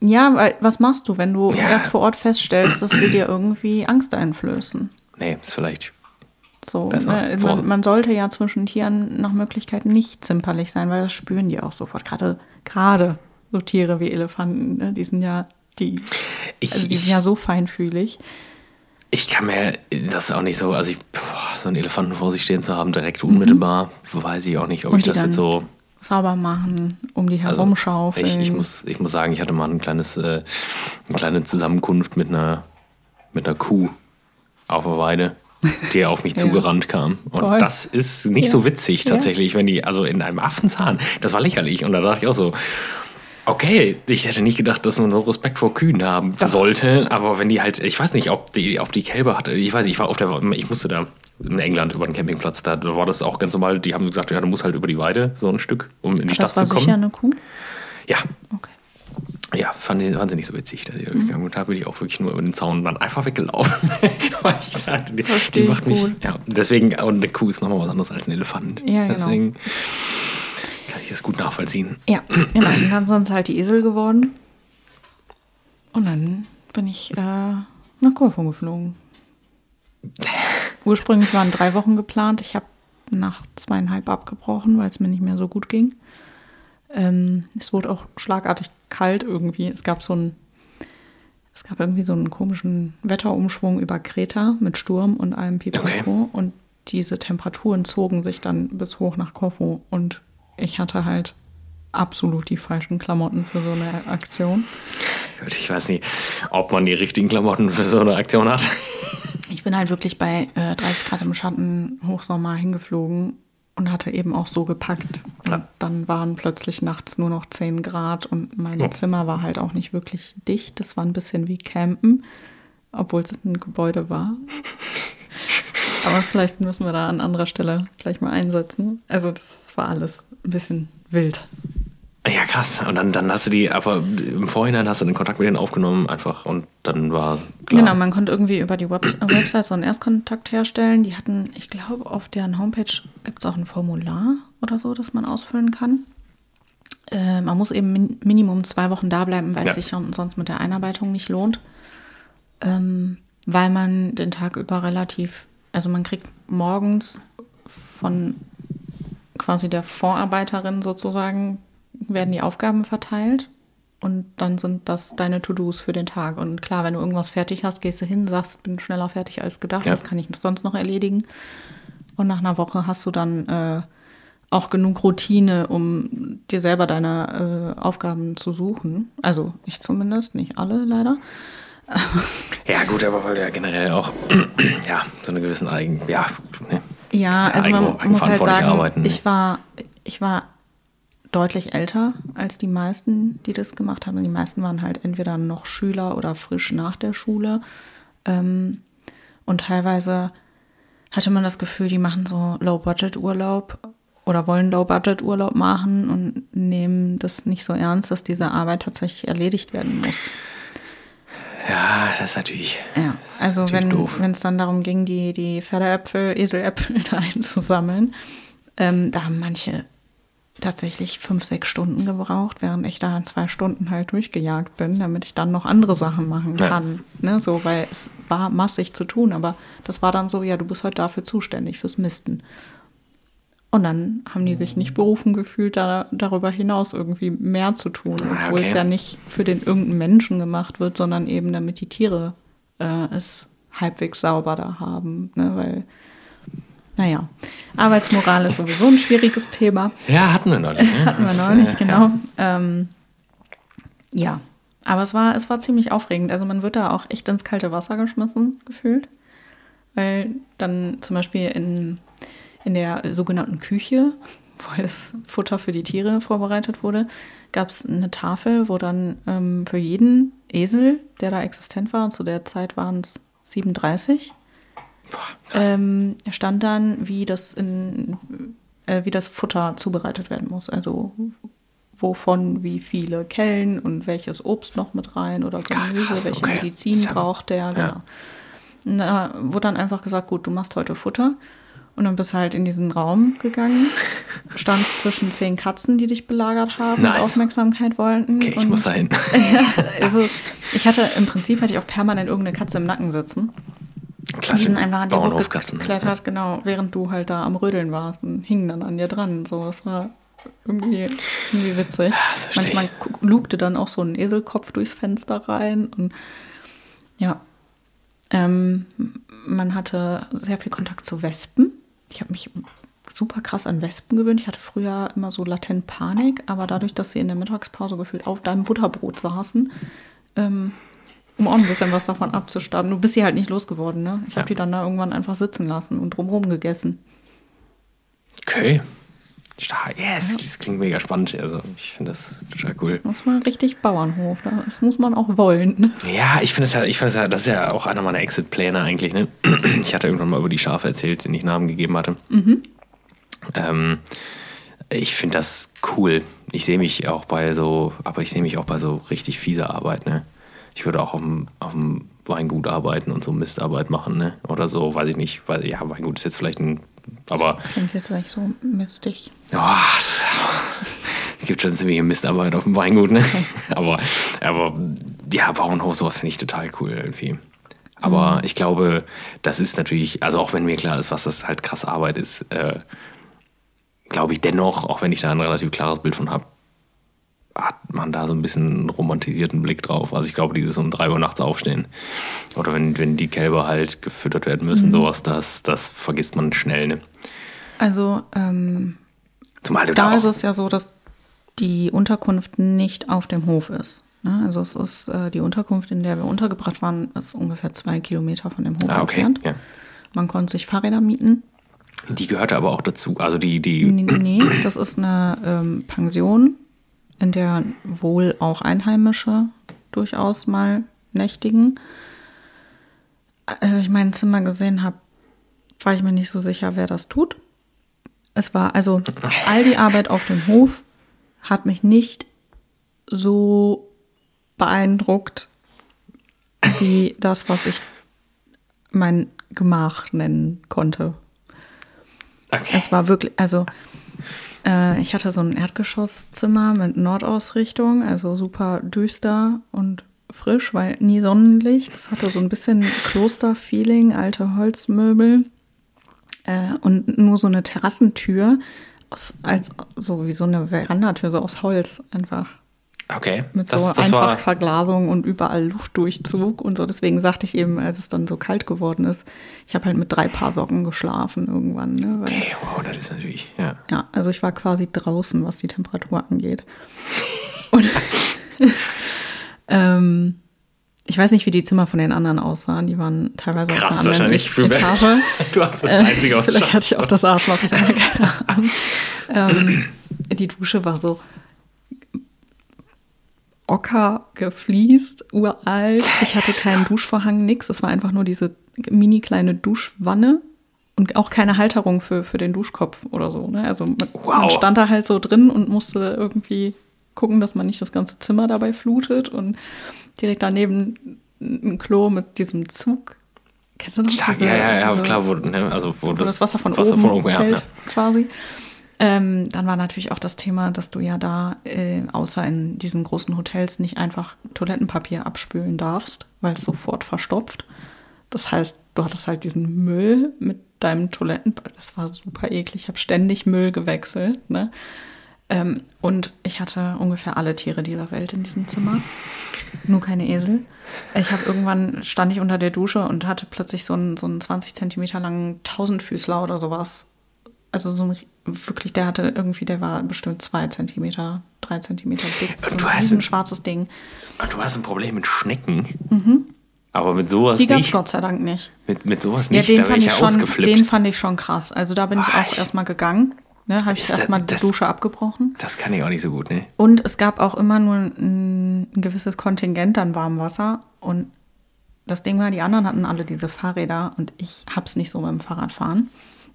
Ja, weil was machst du, wenn du ja. erst vor Ort feststellst, dass sie dir irgendwie Angst einflößen? Nee, ist vielleicht so, ne? man, man, sollte ja zwischen Tieren nach Möglichkeit nicht zimperlich sein, weil das spüren die auch sofort. Gerade, gerade so Tiere wie Elefanten, ne? die sind ja, die, ich, also die sind ja so feinfühlig. Ich kann mir das auch nicht so, also ich, boah, so einen Elefanten vor sich stehen zu haben, direkt unmittelbar, mhm. weiß ich auch nicht, ob Und ich das jetzt so sauber machen, um die also, herumschaufeln. Also ich, ich, muss, ich muss sagen, ich hatte mal ein kleines, äh, eine kleine Zusammenkunft mit einer, mit einer Kuh auf der Weide der auf mich ja. zugerannt kam. Und Toll. das ist nicht ja. so witzig tatsächlich, ja. wenn die, also in einem Affenzahn, das war lächerlich. Und da dachte ich auch so, okay, ich hätte nicht gedacht, dass man so Respekt vor Kühen haben sollte, aber wenn die halt, ich weiß nicht, ob die, ob die Kälber hatte, ich weiß, ich war auf der, ich musste da in England über den Campingplatz, da war das auch ganz normal, die haben gesagt, ja, du musst halt über die Weide so ein Stück, um in die das Stadt zu kommen. Das war sicher eine Kuh? Ja. Okay. Ja, fand ich wahnsinnig so witzig, dass ich mhm. und da bin ich auch wirklich nur über den Zaun und dann einfach weggelaufen. Weil ich dachte, die, die macht mich. Cool. Ja, deswegen, und eine Kuh ist nochmal was anderes als ein Elefant. Ja, genau. Deswegen kann ich das gut nachvollziehen. Ja, genau. Und dann sind es halt die Esel geworden. Und dann bin ich äh, nach Korfu geflogen. Ursprünglich waren drei Wochen geplant. Ich habe nach zweieinhalb abgebrochen, weil es mir nicht mehr so gut ging. Ähm, es wurde auch schlagartig kalt irgendwie. Es gab so ein, es gab irgendwie so einen komischen Wetterumschwung über Kreta mit Sturm und allem Pipapo. Okay. Und diese Temperaturen zogen sich dann bis hoch nach Korfu. Und ich hatte halt absolut die falschen Klamotten für so eine Aktion. Ich weiß nicht, ob man die richtigen Klamotten für so eine Aktion hat. Ich bin halt wirklich bei äh, 30 Grad im Schatten Hochsommer hingeflogen und hatte eben auch so gepackt. Und ja. dann waren plötzlich nachts nur noch 10 Grad und mein oh. Zimmer war halt auch nicht wirklich dicht. Das war ein bisschen wie Campen, obwohl es ein Gebäude war. Aber vielleicht müssen wir da an anderer Stelle gleich mal einsetzen. Also das war alles ein bisschen wild. Ja, krass. Und dann, dann hast du die, aber im Vorhinein hast du den Kontakt mit denen aufgenommen einfach und dann war klar. Genau, man konnte irgendwie über die Web Website so einen Erstkontakt herstellen. Die hatten, ich glaube, auf deren Homepage gibt es auch ein Formular oder so, das man ausfüllen kann. Äh, man muss eben min Minimum zwei Wochen da bleiben, weil es ja. sich sonst mit der Einarbeitung nicht lohnt. Ähm, weil man den Tag über relativ also man kriegt morgens von quasi der Vorarbeiterin sozusagen, werden die Aufgaben verteilt und dann sind das deine To-Dos für den Tag. Und klar, wenn du irgendwas fertig hast, gehst du hin, sagst, bin schneller fertig als gedacht, Ja. das kann ich sonst noch erledigen. Und nach einer Woche hast du dann äh, auch genug Routine, um dir selber deine äh, Aufgaben zu suchen. Also ich zumindest, nicht alle leider. Ja, gut, aber weil du ja generell auch ja, so eine gewissen Eigen. Ja, ne? Ja, also man muss halt sagen, arbeiten, ne? ich war, ich war deutlich älter als die meisten, die das gemacht haben. Die meisten waren halt entweder noch Schüler oder frisch nach der Schule. Ähm, und teilweise hatte man das Gefühl, die machen so Low-Budget-Urlaub oder wollen Low-Budget-Urlaub machen und nehmen das nicht so ernst, dass diese Arbeit tatsächlich erledigt werden muss. Ja, das ist natürlich. Ja, also natürlich wenn es dann darum ging, die, die Pferdeäpfel, Eseläpfel da einzusammeln, ähm, da haben manche tatsächlich fünf, sechs Stunden gebraucht, während ich da in zwei Stunden halt durchgejagt bin, damit ich dann noch andere Sachen machen Ja. kann. Ne? So, weil es war massig zu tun, aber das war dann so, ja, du bist heute dafür zuständig, fürs Misten. Und dann haben die sich nicht berufen gefühlt, da, darüber hinaus irgendwie mehr zu tun, Ah, obwohl okay. es ja nicht für den irgendeinen Menschen gemacht wird, sondern eben damit die Tiere äh, es halbwegs sauber da haben. Ne? Weil, naja, Arbeitsmoral ist sowieso ein schwieriges Thema. Ja, hatten wir neulich. Ne? Hatten wir neulich, äh, genau. Ähm, ja, aber es war, es war ziemlich aufregend. Also man wird da auch echt ins kalte Wasser geschmissen, gefühlt. Weil dann zum Beispiel in, in der sogenannten Küche, wo das Futter für die Tiere vorbereitet wurde, gab es eine Tafel, wo dann ähm, für jeden Esel, der da existent war, und zu der Zeit waren es 37, Boah, ähm, stand dann, wie das in äh, wie das Futter zubereitet werden muss. Also wovon wie viele Kellen und welches Obst noch mit rein oder Gemüse, krass, welche okay. Medizin ja- braucht der, genau. ja. Da wurde dann einfach gesagt, gut, du machst heute Futter. Und dann bist du halt in diesen Raum gegangen, standst zwischen zehn Katzen, die dich belagert haben Nice. und Aufmerksamkeit wollten. okay, ich und muss dahin. also ich hatte im Prinzip hatte ich auch permanent irgendeine Katze im Nacken sitzen. Die sind einfach an dir Bauernhofkatzen. ne? hochgeklettert, genau, während du halt da am Rödeln warst und hingen dann an dir dran. So, das war irgendwie, irgendwie witzig. Manchmal lugte dann auch so ein Eselkopf durchs Fenster rein und ja. Ähm, man hatte sehr viel Kontakt zu Wespen. Ich habe mich super krass an Wespen gewöhnt. Ich hatte früher immer so latent Panik, aber dadurch, dass sie in der Mittagspause gefühlt auf deinem Butterbrot saßen, ähm, um auch ein bisschen was davon abzustaben. Du bist sie halt nicht losgeworden, ne? Ich habe Ja. die dann da irgendwann einfach sitzen lassen und drumherum gegessen. Okay. Stark. Yes, das klingt mega spannend. Also, ich finde das total cool. Das war richtig Bauernhof. Das muss man auch wollen. Ne? Ja, ich finde es ja, ich finde es ja, das ist ja auch einer meiner Exit-Pläne eigentlich. Ne? Ich hatte irgendwann mal über die Schafe erzählt, denen ich Namen gegeben hatte. Ähm, ich finde das cool. Ich sehe mich auch bei so, aber ich sehe mich auch bei so richtig fieser Arbeit. Ne? Ich würde auch auf dem, auf dem Weingut arbeiten und so Mistarbeit machen, ne? Oder so, weiß ich nicht. Weil, ja, Weingut ist jetzt vielleicht ein, aber Klingt jetzt echt so mistig. Oh, es gibt schon ziemliche Mistarbeit auf dem Weingut, ne? Aber, aber ja, Bauernhof, sowas finde ich total cool irgendwie. Aber ich glaube, das ist natürlich, also auch wenn mir klar ist, was das halt krass Arbeit ist, äh, glaube ich dennoch, auch wenn ich da ein relativ klares Bild von habe, hat man da so ein bisschen einen romantisierten Blick drauf. Also ich glaube, dieses um drei Uhr nachts aufstehen oder wenn, wenn die Kälber halt gefüttert werden müssen, sowas, das, das vergisst man schnell, ne? Also, ähm, Zumal du da da ist es ja so, dass die Unterkunft nicht auf dem Hof ist. Ne? Also es ist äh, die Unterkunft, in der wir untergebracht waren, ist ungefähr zwei Kilometer von dem Hof ah, okay, entfernt. ja. Man konnte sich Fahrräder mieten. Die gehörte aber auch dazu. Also die, die. Nee, nee, das ist eine ähm, Pension, in der wohl auch Einheimische durchaus mal nächtigen. Als ich mein Zimmer gesehen habe, war ich mir nicht so sicher, wer das tut. Es war also all die Arbeit auf dem Hof hat mich nicht so beeindruckt wie das, was ich mein Gemach nennen konnte. Okay. Es war wirklich, also äh, ich hatte so ein Erdgeschosszimmer mit Nordausrichtung, also super düster und frisch, weil nie Sonnenlicht. Das hatte so ein bisschen Kloster-Feeling, alte Holzmöbel. Äh, und nur so eine Terrassentür, aus, als, so wie so eine Verandatür, so aus Holz einfach. Okay. Mit das, so das war, Einfachverglasung und überall Luftdurchzug und so. Deswegen sagte ich eben, als es dann so kalt geworden ist, ich habe halt mit drei Paar Socken geschlafen irgendwann. Ne? Weil, okay, wow, das ist natürlich, ja. Ja, also ich war quasi draußen, was die Temperatur angeht. Und ähm, ich weiß nicht, wie die Zimmer von den anderen aussahen. Die waren teilweise Krass, auf einer wahrscheinlich. Etage. Du hast das Äh, einzige aus Vielleicht hatte ich auch das Arschlochzimmer, keine Ahnung. ähm, die Dusche war so ocker gefliest, uralt. Ich hatte keinen Duschvorhang, nix. Es war einfach nur diese mini kleine Duschwanne und auch keine Halterung für, für den Duschkopf oder so. Ne? Also man, man Wow. stand da halt so drin und musste irgendwie gucken, dass man nicht das ganze Zimmer dabei flutet und direkt daneben ein Klo mit diesem Zug. Kennst du noch? Stark, diese- ja, ja, ja, diese- klar, wo, ne, also wo, wo das, das, Wasser von Wasser oben, von oben fällt, ja. quasi. Ähm, dann war natürlich auch das Thema, dass du ja da, äh, außer in diesen großen Hotels, nicht einfach Toilettenpapier abspülen darfst, weil es sofort verstopft. Das heißt, du hattest halt diesen Müll mit deinem Toilettenpapier. Das war super eklig. Ich habe ständig Müll gewechselt. Ne? Ähm, und ich hatte ungefähr alle Tiere dieser Welt in diesem Zimmer. Nur keine Esel. Ich habe irgendwann stand ich unter der Dusche und hatte plötzlich so einen, so einen 20 Zentimeter langen Tausendfüßler oder sowas. Also so ein wirklich, der hatte irgendwie, der war bestimmt zwei Zentimeter, drei Zentimeter dick. So du ein hast ein- schwarzes Ding. Und du hast ein Problem mit Schnecken. Aber mit sowas Mhm. Die gab es nicht. Gott sei Dank nicht. Mit, mit sowas Ja, nicht, den da fand ich ja schon, ausgeflippt. den fand ich schon krass. Also da bin ich Ah, auch erstmal gegangen. Ne, habe ich erstmal die Dusche abgebrochen. das kann ich auch nicht so gut, ne? Und es gab auch immer nur ein, ein gewisses Kontingent an warmem Wasser. Und das Ding war, die anderen hatten alle diese Fahrräder und ich hab's nicht so beim Fahrradfahren.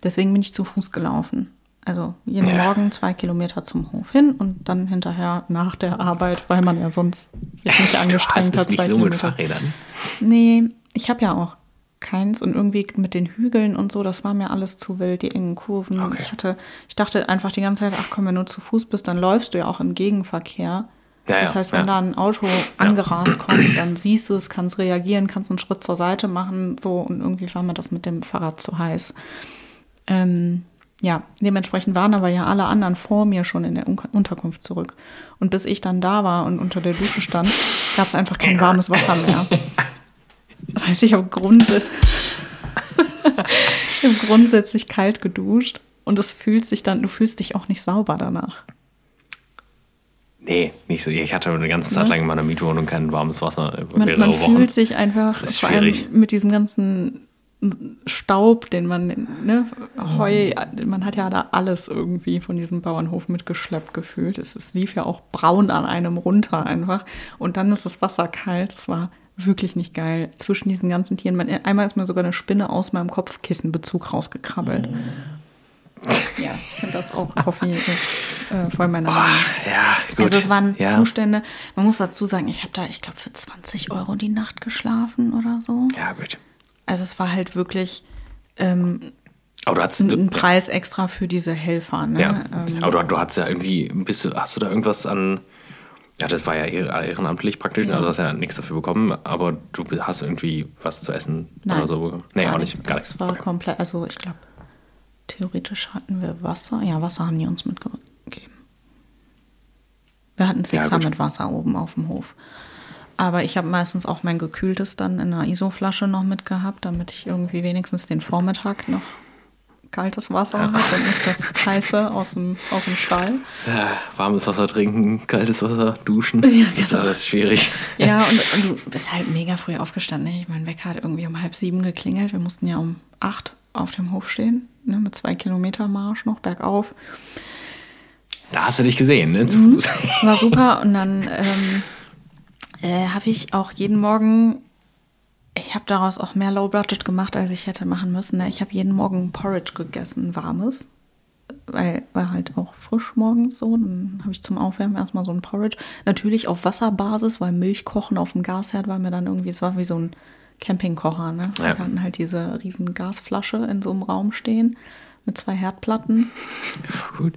Deswegen bin ich zu Fuß gelaufen. Also jeden Ja. Morgen zwei Kilometer zum Hof hin und dann hinterher nach der Arbeit, weil man ja sonst sich nicht angestrengt es hat. nicht zwei so mit Kilometer. Fahrrädern. Nee, ich habe ja auch keins und irgendwie mit den Hügeln und so, das war mir alles zu wild, die engen Kurven. Okay. Ich hatte, ich dachte einfach die ganze Zeit, ach komm, wenn du zu Fuß bist, dann läufst du ja auch im Gegenverkehr. Ja, das heißt, wenn ja. da ein Auto angerast kommt, dann siehst du es, kannst reagieren, kannst einen Schritt zur Seite machen, so und irgendwie war mir das mit dem Fahrrad zu heiß. Ähm, ja, dementsprechend waren aber ja alle anderen vor mir schon in der Un Unterkunft zurück. Und bis ich dann da war und unter der Dusche stand, gab es einfach kein warmes Wasser mehr. Das heißt, ich habe Grund ich hab grundsätzlich kalt geduscht und es fühlt sich dann, du fühlst dich auch nicht sauber danach. Nee, nicht so. Ich hatte eine ganze Zeit lang in meiner Mietwohnung kein warmes Wasser Man, man fühlt sich einfach Das ist schwierig. mit diesem ganzen Staub, den man, ne, Heu, man hat ja da alles irgendwie von diesem Bauernhof mitgeschleppt gefühlt. Es, es lief ja auch braun an einem runter einfach. Und dann ist das Wasser kalt. Das war wirklich nicht geil. Zwischen diesen ganzen Tieren. Man, einmal ist mir sogar eine Spinne aus meinem Kopfkissenbezug rausgekrabbelt. Ja, ich finde das auch Coffee ist äh, voll meine Meinung. Ja, gut. Also es waren ja. Zustände, man muss dazu sagen, ich habe da, ich glaube, für 20 Euro die Nacht geschlafen oder so. Ja, gut. Also es war halt wirklich ähm, Aber du hattest. ein Preis extra für diese Helfer. Ne? ja. Ähm, Aber du, du hattest ja irgendwie. Bist du, hast du da irgendwas an. Ja, das war ja ehrenamtlich praktisch. Ja. Also hast ja nichts dafür bekommen. Aber du hast irgendwie was zu essen Nein, oder so bekommen. Nee, auch nicht. Gar nichts. Es war Okay. komplett, also ich glaube, theoretisch hatten wir Wasser. Ja, Wasser haben die uns mitgegeben. Wir hatten Sixer gut. mit Wasser oben auf dem Hof. Aber ich habe meistens auch mein gekühltes dann in einer ISO-Flasche noch mitgehabt, damit ich irgendwie wenigstens den Vormittag noch kaltes Wasser habe und nicht das heiße aus dem, aus dem Stall. Ja, warmes Wasser trinken, kaltes Wasser duschen. das ist genau. alles schwierig. Ja, und, und du bist halt mega früh aufgestanden. ne? Ich mein Wecker hat irgendwie um halb sieben geklingelt. Wir mussten ja um acht auf dem Hof stehen, ne, mit zwei Kilometer Marsch noch bergauf. Da hast du dich gesehen, ne? Zu Mhm. Fuß. War super. Und dann ähm, äh, habe ich auch jeden Morgen, ich habe daraus auch mehr Low Budget gemacht, als ich hätte machen müssen. Ne? Ich habe jeden Morgen Porridge gegessen, warmes. Weil war halt auch frisch morgens so. Dann habe ich zum Aufwärmen erstmal so ein Porridge. Natürlich auf Wasserbasis, weil Milch kochen auf dem Gasherd war mir dann irgendwie, es war wie so ein Campingkocher. Ne? Ja. Wir hatten halt diese riesen Gasflasche in so einem Raum stehen mit zwei Herdplatten. Voll gut.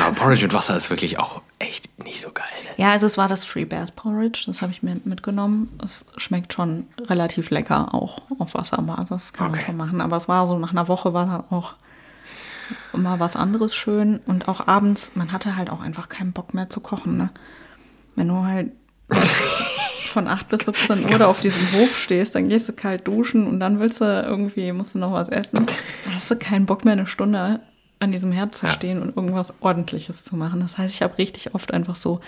Aber Porridge mit Wasser ist wirklich auch echt nicht so geil. Ne? Ja, also es war das Free Bears Porridge, das habe ich mir mitgenommen. Es schmeckt schon relativ lecker, auch auf Wasserbasis kann man Okay. schon machen. Aber es war so, nach einer Woche war dann auch immer was anderes schön. Und auch abends, man hatte halt auch einfach keinen Bock mehr zu kochen. Ne? Wenn du halt von 8 bis 17 Uhr da auf diesem Hof stehst, dann gehst du kalt duschen und dann willst du irgendwie, musst du noch was essen. Da hast du keinen Bock mehr, eine Stunde an diesem Herd zu Ja. stehen und irgendwas Ordentliches zu machen. Das heißt, ich habe richtig oft einfach so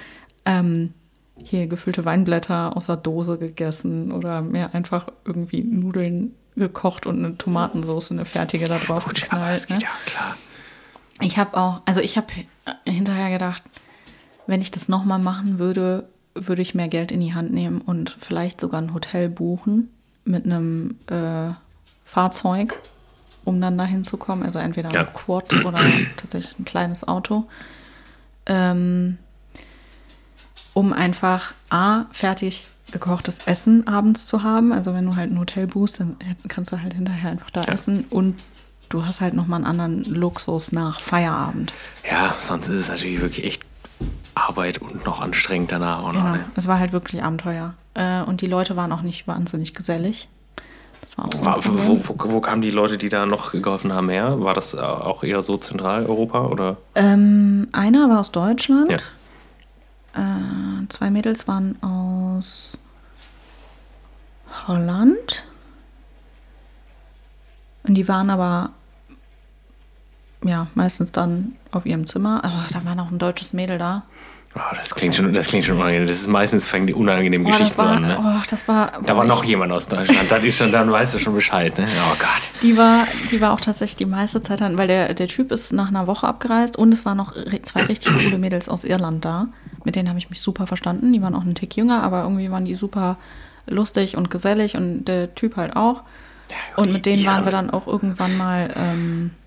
ähm, hier gefüllte Weinblätter aus der Dose gegessen oder mir einfach irgendwie Nudeln gekocht und eine Tomatensauce, eine fertige da drauf Gut, geknallt. geht Ne? ja klar. Ich habe auch, also ich habe hinterher gedacht, wenn ich das nochmal machen würde, würde ich mehr Geld in die Hand nehmen und vielleicht sogar ein Hotel buchen mit einem äh, Fahrzeug, um dann dahin zu kommen. Also entweder Ja. ein Quad oder tatsächlich ein kleines Auto. Ähm, um einfach A, fertig gekochtes Essen abends zu haben. Also wenn du halt ein Hotel buchst, dann kannst du halt hinterher einfach da Ja. essen und du hast halt nochmal einen anderen Luxus nach Feierabend. Ja, sonst ist es natürlich wirklich echt Arbeit und noch anstrengend danach. Noch, Genau. ne? Es war halt wirklich Abenteuer. Äh, und die Leute waren auch nicht wahnsinnig gesellig. War wo, wo, wo kamen die Leute, die da noch geholfen haben, her? War das äh, auch eher so Zentraleuropa oder? Ähm, einer war aus Deutschland. Ja. Äh, zwei Mädels waren aus Holland. Und die waren aber ja meistens dann auf ihrem Zimmer. Aber da war noch ein deutsches Mädel da. Oh, das klingt schon, das klingt schon unangenehm. Das ist meistens fängen die unangenehmen Boah, das Geschichten war, an. Ne? oh, das war, Da war noch jemand aus Deutschland. Das ist schon, dann weißt du schon Bescheid. Ne? Oh Gott. Die war, die war auch tatsächlich die meiste Zeit dann, weil der, der Typ ist nach einer Woche abgereist und es waren noch zwei richtig coole Mädels aus Irland da. Mit denen habe ich mich super verstanden. Die waren auch einen Tick jünger, aber irgendwie waren die super lustig und gesellig und der Typ halt auch. Ja, Und mit denen waren wir dann auch irgendwann mal ähm, äh,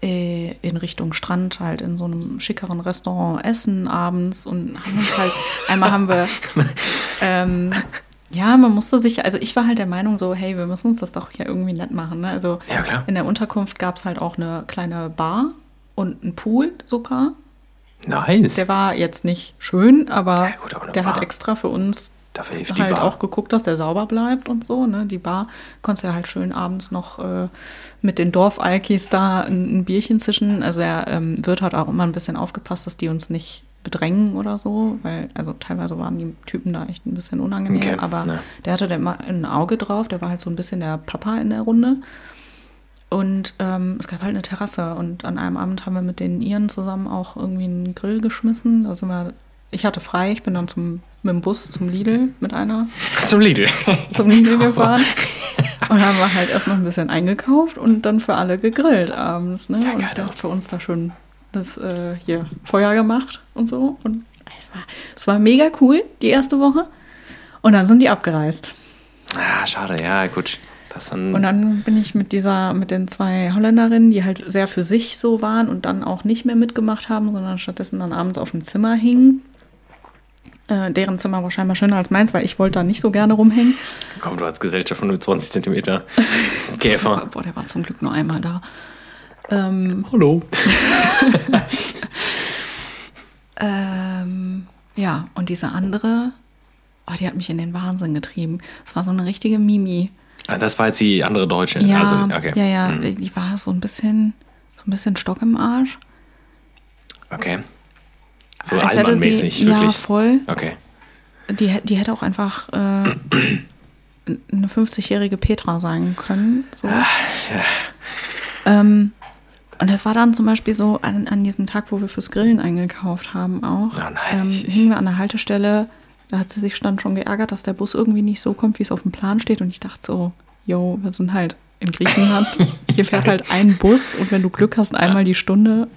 in Richtung Strand, halt in so einem schickeren Restaurant essen abends und haben uns halt, einmal haben wir, ähm, ja, man musste sich, also ich war halt der Meinung so, hey, wir müssen uns das doch hier irgendwie nett machen. Ne? Also Ja, in der Unterkunft gab es halt auch eine kleine Bar und einen Pool sogar. Nice. Der war jetzt nicht schön, aber, Ja, gut, der hat Bar. extra für uns Dafür hilft die halt Bar. auch geguckt, dass der sauber bleibt und so. Ne? Die Bar konntest du ja halt schön abends noch äh, mit den Dorfalkis da ein, ein Bierchen zischen. Also er ähm, Wirt hat auch immer ein bisschen aufgepasst, dass die uns nicht bedrängen oder so, weil also teilweise waren die Typen da echt ein bisschen unangenehm, Okay, aber ne. der hatte da immer ein Auge drauf, der war halt so ein bisschen der Papa in der Runde. Und ähm, es gab halt eine Terrasse und an einem Abend haben wir mit den Iren zusammen auch irgendwie einen Grill geschmissen. Da sind wir, ich hatte frei, ich bin dann zum, mit dem Bus zum Lidl mit einer Zum Lidl. zum Lidl gefahren. Und haben wir halt erstmal ein bisschen eingekauft und dann für alle gegrillt abends. Ne? Ja, und der hat für uns da schon das äh, hier Feuer gemacht und so. Und es war, es war mega cool, die erste Woche. Und dann sind die abgereist. Ah, schade. Ja, gut. Das dann, Und dann bin ich mit dieser, mit den zwei Holländerinnen, die halt sehr für sich so waren und dann auch nicht mehr mitgemacht haben, sondern stattdessen dann abends auf dem Zimmer hingen. Äh, deren Zimmer war scheinbar schöner als meins, weil ich wollte da nicht so gerne rumhängen. komm, du als Gesellschaft von 20 Zentimeter Käfer. Boah, der war zum Glück nur einmal da. Ähm, Hallo. ähm, ja, und diese andere, oh, die hat mich in den Wahnsinn getrieben. Es war so eine richtige Mimi. Ah, das war jetzt die andere Deutsche. Ja, Also, okay. ja, ja, Hm, die war so ein bisschen, so ein bisschen Stock im Arsch. Okay. So Als hätte sie- allmannmäßig, Ja, wirklich. voll. Okay. Die, die hätte auch einfach äh, eine 50-jährige Petra sein können. So. Ah, ähm, und das war dann zum Beispiel so an, an diesem Tag, wo wir fürs Grillen eingekauft haben auch. Oh nein, ähm, hingen wir an der Haltestelle. Da hat sie sich dann schon geärgert, dass der Bus irgendwie nicht so kommt, wie es auf dem Plan steht. Und ich dachte so, yo, wir sind halt in Griechenland. Hier fährt halt ein Bus und wenn du Glück hast, einmal die Stunde.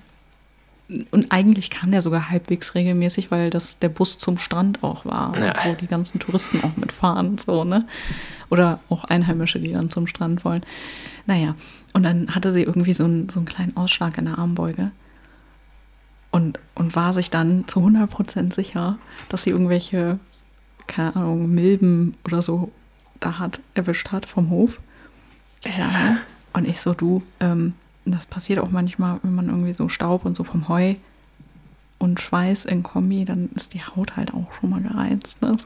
Und eigentlich kam der sogar halbwegs regelmäßig, weil das der Bus zum Strand auch war, Ja. wo die ganzen Touristen auch mitfahren, so, ne? Oder auch Einheimische, die dann zum Strand wollen. Naja, und dann hatte sie irgendwie so einen, so einen kleinen Ausschlag in der Armbeuge und, und war sich dann zu 100% sicher, dass sie irgendwelche, keine Ahnung, Milben oder so da hat, erwischt hat vom Hof. Ja. Und ich so, du, ähm, das passiert auch manchmal, wenn man irgendwie so Staub und so vom Heu und Schweiß in Kombi, dann ist die Haut halt auch schon mal gereizt. Ne?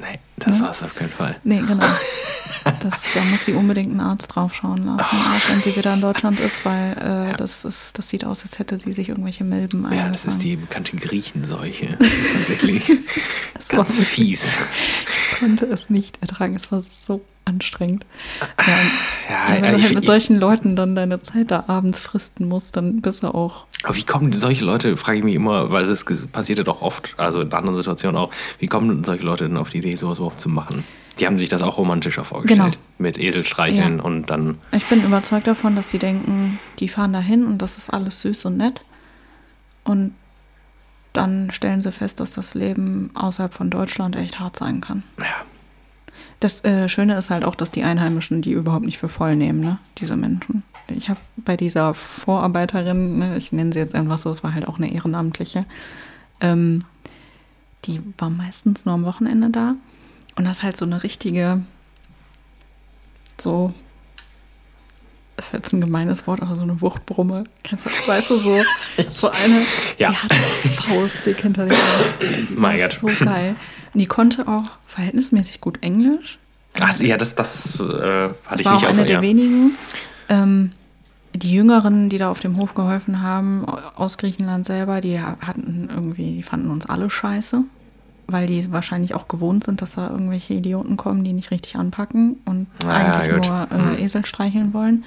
Nee, das Ne? war es auf keinen Fall. Nee, genau. Das, da muss sie unbedingt einen Arzt draufschauen lassen, auch wenn sie wieder in Deutschland ist, weil äh, das, ist, das sieht aus, als hätte sie sich irgendwelche Milben Ja, eingefangen. das ist die bekannte Griechenseuche. Tatsächlich. Das war Ganz fies. Ich konnte es nicht ertragen. Es war so anstrengend. Ja, Ja, ja, wenn du halt mit solchen Leuten dann deine Zeit da abends fristen musst, dann bist du auch. aber wie kommen solche Leute, frage ich mich immer, weil es passiert ja doch oft, also in anderen Situationen auch, wie kommen solche Leute denn auf die Idee, sowas überhaupt zu machen? Die haben sich das auch romantischer vorgestellt. Genau. Mit Eselstreicheln Ja. und dann, Ich bin überzeugt davon, dass die denken, die fahren dahin und das ist alles süß und nett. Und dann stellen sie fest, dass das Leben außerhalb von Deutschland echt hart sein kann. ja, Das äh, Schöne ist halt auch, dass die Einheimischen die überhaupt nicht für voll nehmen, ne? diese Menschen. Ich habe bei dieser Vorarbeiterin, ne, ich nenne sie jetzt einfach so, es war halt auch eine ehrenamtliche, ähm, die war meistens nur am Wochenende da. Und das ist halt so eine richtige, so, ist jetzt ein gemeines Wort, aber so eine Wuchtbrumme. Kennst du das? Weißt du, so, so eine, Ja. die hat so faustdick hinter den Ohren. Mein Das Gott. So geil. Und die konnte auch verhältnismäßig gut Englisch. Ach, ja, das, das äh, hatte ich war nicht auch auf eine der ja. wenigen. Ähm, die Jüngeren, die da auf dem Hof geholfen haben, aus Griechenland selber, die hatten irgendwie, die fanden uns alle scheiße, weil die wahrscheinlich auch gewohnt sind, dass da irgendwelche Idioten kommen, die nicht richtig anpacken und Ah, ja, eigentlich gut. nur äh, Hm. Esel streicheln wollen.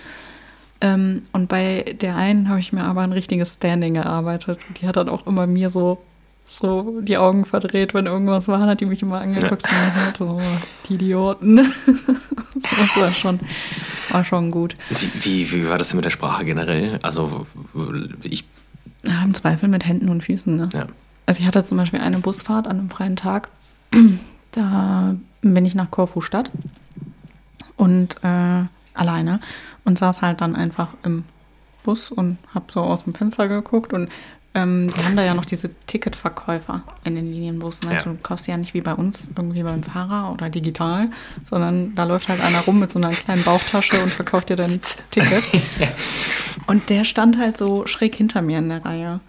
Ähm, und bei der einen habe ich mir aber ein richtiges Standing erarbeitet. Die hat dann auch immer mir so, so die Augen verdreht, wenn irgendwas war, hat die mich immer angeguckt und gesagt, so, die Idioten. das war schon, war schon gut. Wie, wie, wie war das denn mit der Sprache generell? Also, ich, Ja, Im Zweifel mit Händen und Füßen. Ne? ja. Also ich hatte zum Beispiel eine Busfahrt an einem freien Tag. Da bin ich nach Korfu Stadt und äh, alleine und saß halt dann einfach im Bus und habe so aus dem Fenster geguckt und ähm, die haben da ja noch diese Ticketverkäufer in den Linienbussen. Also Ja. du kaufst ja nicht wie bei uns irgendwie beim Fahrer oder digital, sondern da läuft halt einer rum mit so einer kleinen Bauchtasche und verkauft dir dein Ticket. Und der stand halt so schräg hinter mir in der Reihe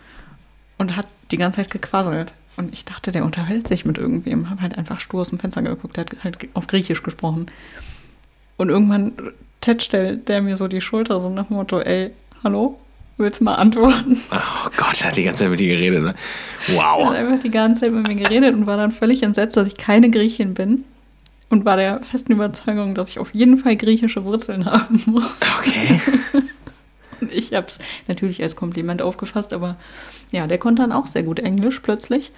und hat die ganze Zeit gequasselt. Und ich dachte, der unterhält sich mit irgendwem. Hab halt einfach stur aus dem Fenster geguckt. Der hat halt auf Griechisch gesprochen. Und irgendwann tätscht der mir so die Schulter, so nach dem Motto, ey, hallo, willst du mal antworten? Oh Gott, er hat die ganze Zeit mit dir geredet. Ne? Er Wow. hat einfach die ganze Zeit mit mir geredet und war dann völlig entsetzt, dass ich keine Griechin bin. Und war der festen Überzeugung, dass ich auf jeden Fall griechische Wurzeln haben muss. Okay. Ich habe es natürlich als Kompliment aufgefasst, aber ja, der konnte dann auch sehr gut Englisch plötzlich.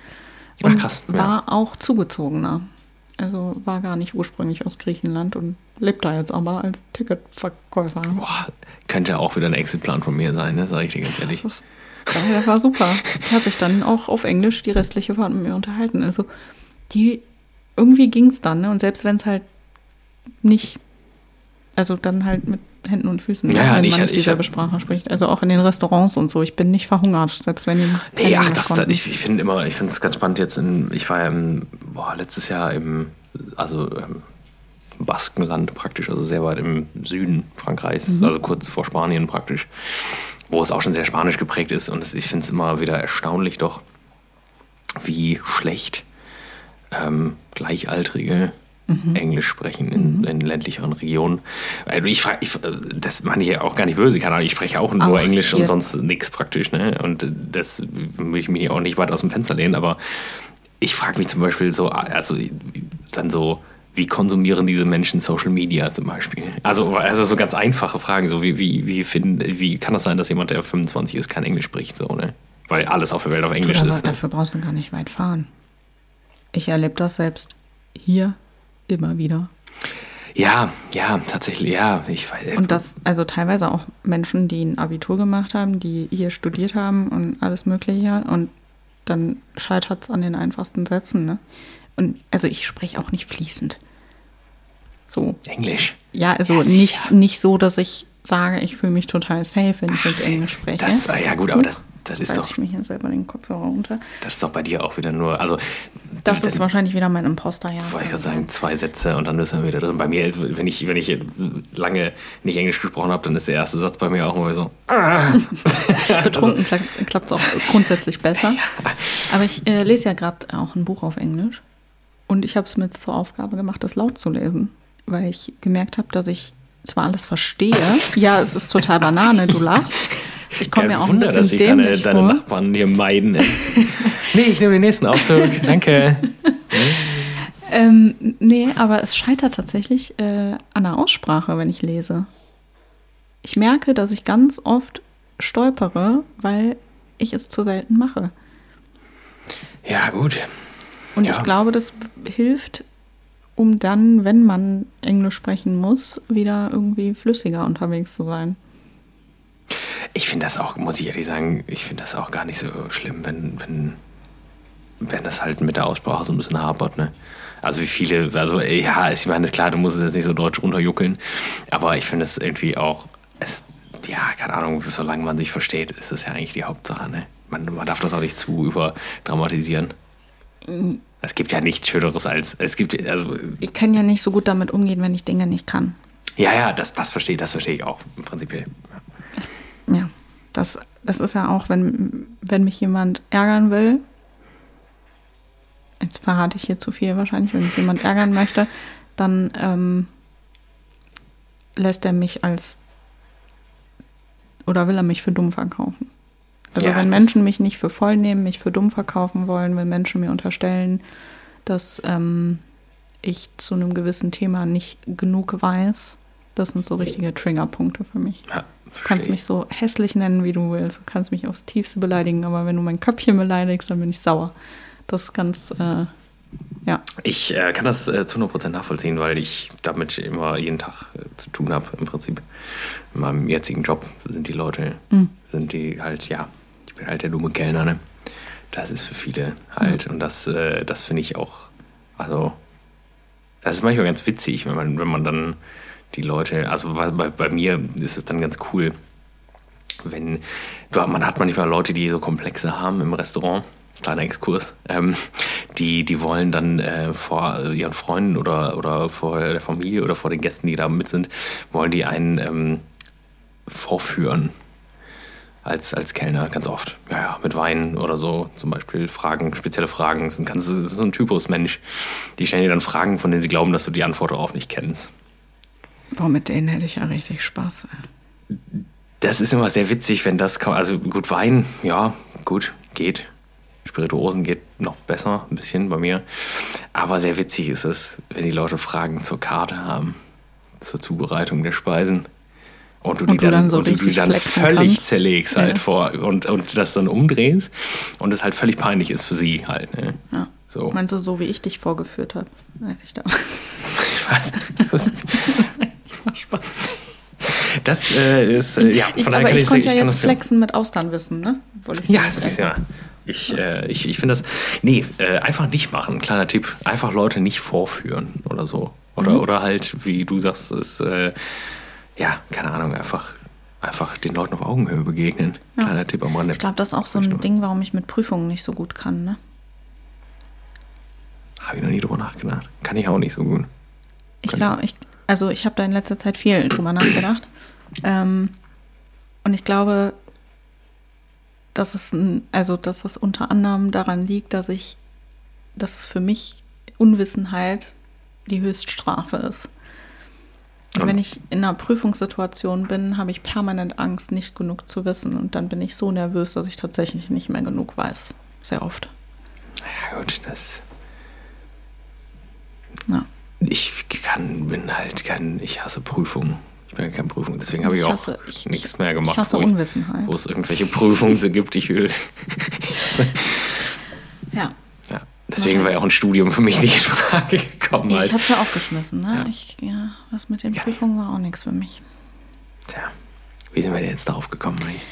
Ach, Und krass, ja. war auch zugezogener. Also war gar nicht ursprünglich aus Griechenland und lebt da jetzt aber als Ticketverkäufer. Boah, könnte auch wieder ein Exitplan von mir sein, ne? sage ich dir ganz ehrlich. Das, ja, das war super. Er hat sich dann auch auf Englisch die restliche Fahrt mit mir unterhalten. Also die, irgendwie ging es dann. Ne? Und selbst wenn es halt nicht, also dann halt mit Händen und Füßen, Ja, ne? wenn ich- man nicht ich dieselbe Sprache spricht. Also auch in den Restaurants und so. Ich bin nicht verhungert, selbst wenn die Nee, ach, das, konnten. ich, ich finde immer, ich finde es ganz spannend jetzt in, ich war ja im, boah, letztes Jahr im, also ähm, Baskenland praktisch, also sehr weit im Süden Frankreichs, Mhm. also kurz vor Spanien praktisch, wo es auch schon sehr spanisch geprägt ist und es, ich finde es immer wieder erstaunlich doch, wie schlecht ähm, Gleichaltrige Mhm. Englisch sprechen in, in ländlicheren Regionen. Also ich frage, äh, das meine ich ja auch gar nicht böse, keine Ahnung, ich spreche auch nur Auch Englisch und hier. sonst nichts praktisch, ne? Und das will ich mich auch nicht weit aus dem Fenster lehnen, aber ich frage mich zum Beispiel so, also dann so, wie konsumieren diese Menschen Social Media zum Beispiel? Also, also so ganz einfache Fragen, so wie, wie, wie, finden, wie kann das sein, dass jemand, der 25 ist, kein Englisch spricht, so, ne? Weil alles auf der Welt auf Englisch aber ist. Ne? dafür brauchst du gar nicht weit fahren. Ich erlebe das selbst hier immer wieder. Ja, ja, tatsächlich, ja. Ich weiß, Und das, also teilweise auch Menschen, die ein Abitur gemacht haben, die hier studiert haben und alles Mögliche. Und dann scheitert es an den einfachsten Sätzen. Ne? Und also ich spreche auch nicht fließend. So. Englisch. Ja, also Ja, nicht, nicht so, dass ich sage, ich fühle mich total safe, wenn ich jetzt Englisch spreche. Das, ja gut, aber das, Das ist doch, ich mir hier selber den Kopfhörer runter. das ist doch bei dir auch wieder nur, also Das die- ist wahrscheinlich wieder mein Imposter, ja. wollte ich gerade sagen, zwei Sätze und dann ist er wieder drin. Bei mir ist, wenn ich, wenn ich lange nicht Englisch gesprochen habe, dann ist der erste Satz bei mir auch immer so. Betrunken klappt es auch grundsätzlich besser. Aber ich äh, lese ja gerade auch ein Buch auf Englisch. Und ich habe es mir jetzt zur Aufgabe gemacht, das laut zu lesen. Weil ich gemerkt habe, dass ich zwar alles verstehe. ja, es ist total Banane, du lachst. Ich komme mir auch Wunder, ein dass bisschen sich deine, dämlich deine vor. Nachbarn hier meiden. nee, ich nehme den nächsten Aufzug. Danke. Ähm, nee, aber es scheitert tatsächlich äh, an der Aussprache, wenn ich lese. Ich merke, dass ich ganz oft stolpere, weil ich es zu selten mache. Ja, gut. Und Ja. ich glaube, das hilft, um dann, wenn man Englisch sprechen muss, wieder irgendwie flüssiger unterwegs zu sein. Ich finde das auch, muss ich ehrlich sagen, ich finde das auch gar nicht so schlimm, wenn, wenn, wenn das halt mit der Aussprache so ein bisschen hapert, ne? Also wie viele, also ja, ich meine, klar, du musst es jetzt nicht so deutsch runterjuckeln, aber ich finde es irgendwie auch, es, ja, keine Ahnung, solange man sich versteht, ist das ja eigentlich die Hauptsache, ne? Man, man darf das auch nicht zu überdramatisieren. Es gibt ja nichts Schöneres als, es gibt, also, Ich kann ja nicht so gut damit umgehen, wenn ich Dinge nicht kann. ja, ja, das, das verstehe das verstehe ich auch, im Prinzip. Ja, das, das ist ja auch, wenn, wenn mich jemand ärgern will. Jetzt verrate ich hier zu viel wahrscheinlich, wenn mich jemand ärgern möchte, dann ähm, lässt er mich als oder will er mich für dumm verkaufen. Also Ja, wenn Menschen mich nicht für voll nehmen, mich für dumm verkaufen wollen, wenn Menschen mir unterstellen, dass ähm, ich zu einem gewissen Thema nicht genug weiß, das sind so richtige Triggerpunkte für mich. Ja, Du kannst mich ich. so hässlich nennen, wie du willst. Du kannst mich aufs Tiefste beleidigen, aber wenn du mein Köpfchen beleidigst, dann bin ich sauer. Das ist ganz, äh, ja. Ich äh, kann das äh, zu 100% nachvollziehen, weil ich damit immer jeden Tag äh, zu tun habe, im Prinzip. In meinem jetzigen Job sind die Leute, sind die halt, ja, ich bin halt der dumme Kellner, ne? Das ist für viele halt. Und das, äh, das finde ich auch, also, das ist manchmal ganz witzig, wenn man, wenn man dann die Leute, also bei, bei- mir ist es dann ganz cool, wenn man hat manchmal Leute, die so Komplexe haben im Restaurant, kleiner Exkurs, ähm, die, die wollen dann äh, vor ihren Freunden oder, oder vor der Familie oder vor den Gästen, die da mit sind, wollen die einen ähm, vorführen als, als Kellner ganz oft. Ja, ja, mit Wein oder so, zum Beispiel Fragen, spezielle Fragen. Das ist ein, ganz, das ist ein Typus Mensch. Die stellen dir dann Fragen, von denen sie glauben, dass du die Antwort darauf nicht kennst. Boah, mit denen hätte ich ja richtig Spaß. Das ist immer sehr witzig, wenn das kommt. Also gut, Wein, ja, gut, geht. Spirituosen geht noch besser, ein bisschen bei mir. Aber sehr witzig ist es, wenn die Leute Fragen zur Karte haben, zur Zubereitung der Speisen. Und du, Und die du dann, dann so und du die dann völlig kannst. zerlegst halt Ja. vor und, und das dann umdrehst und es halt völlig peinlich ist für sie halt. Ne? Ja. So. Meinst du, so wie ich dich vorgeführt habe? Hätte ich da. Was? Das, Spaß. das äh, ist, äh, ja, Ich, von daher aber kann ich ich, konnte ja ich kann jetzt flexen mit Austernwissen, ne? Ich Ja, das ist ja. Ich, äh, ich, ich finde das. Nee, äh, einfach nicht machen. Kleiner Tipp. Einfach Leute nicht vorführen oder so. Oder, Mhm. oder halt, wie du sagst, ist, äh, ja, keine Ahnung, einfach, einfach den Leuten auf Augenhöhe begegnen. Ja. Kleiner Tipp am Rande. Ich glaube, das ist auch so ein Ding, warum ich mit Prüfungen nicht so gut kann, ne? Habe ich noch nie drüber nachgedacht. Kann ich auch nicht so gut. Ich glaube, ich, also ich habe da in letzter Zeit viel drüber nachgedacht. Ähm, und ich glaube, dass es, ein, also dass es unter anderem daran liegt, dass ich, dass es für mich Unwissenheit die Höchststrafe ist. Und wenn ich in einer Prüfungssituation bin, habe ich permanent Angst, nicht genug zu wissen. Und dann bin ich so nervös, dass ich tatsächlich nicht mehr genug weiß. Sehr oft. Ja, gut, das. Ja. Ich kann, bin halt kein. Ich hasse Prüfungen. Ich bin kein Prüfung. Deswegen habe ich, Ich auch hasse- ich- nichts mehr gemacht. Ich hasse wo ich- Unwissenheit. wo es irgendwelche Prüfungen so gibt. Ich will. Ja. ja. Deswegen war ja auch ein Studium für mich nicht in Frage gekommen. Ja, Halt. ich habe es ja auch geschmissen, ne? Ja. Ich, ja, das mit den Prüfungen war auch nichts für mich. Tja, wie sind wir denn jetzt darauf gekommen? eigentlich?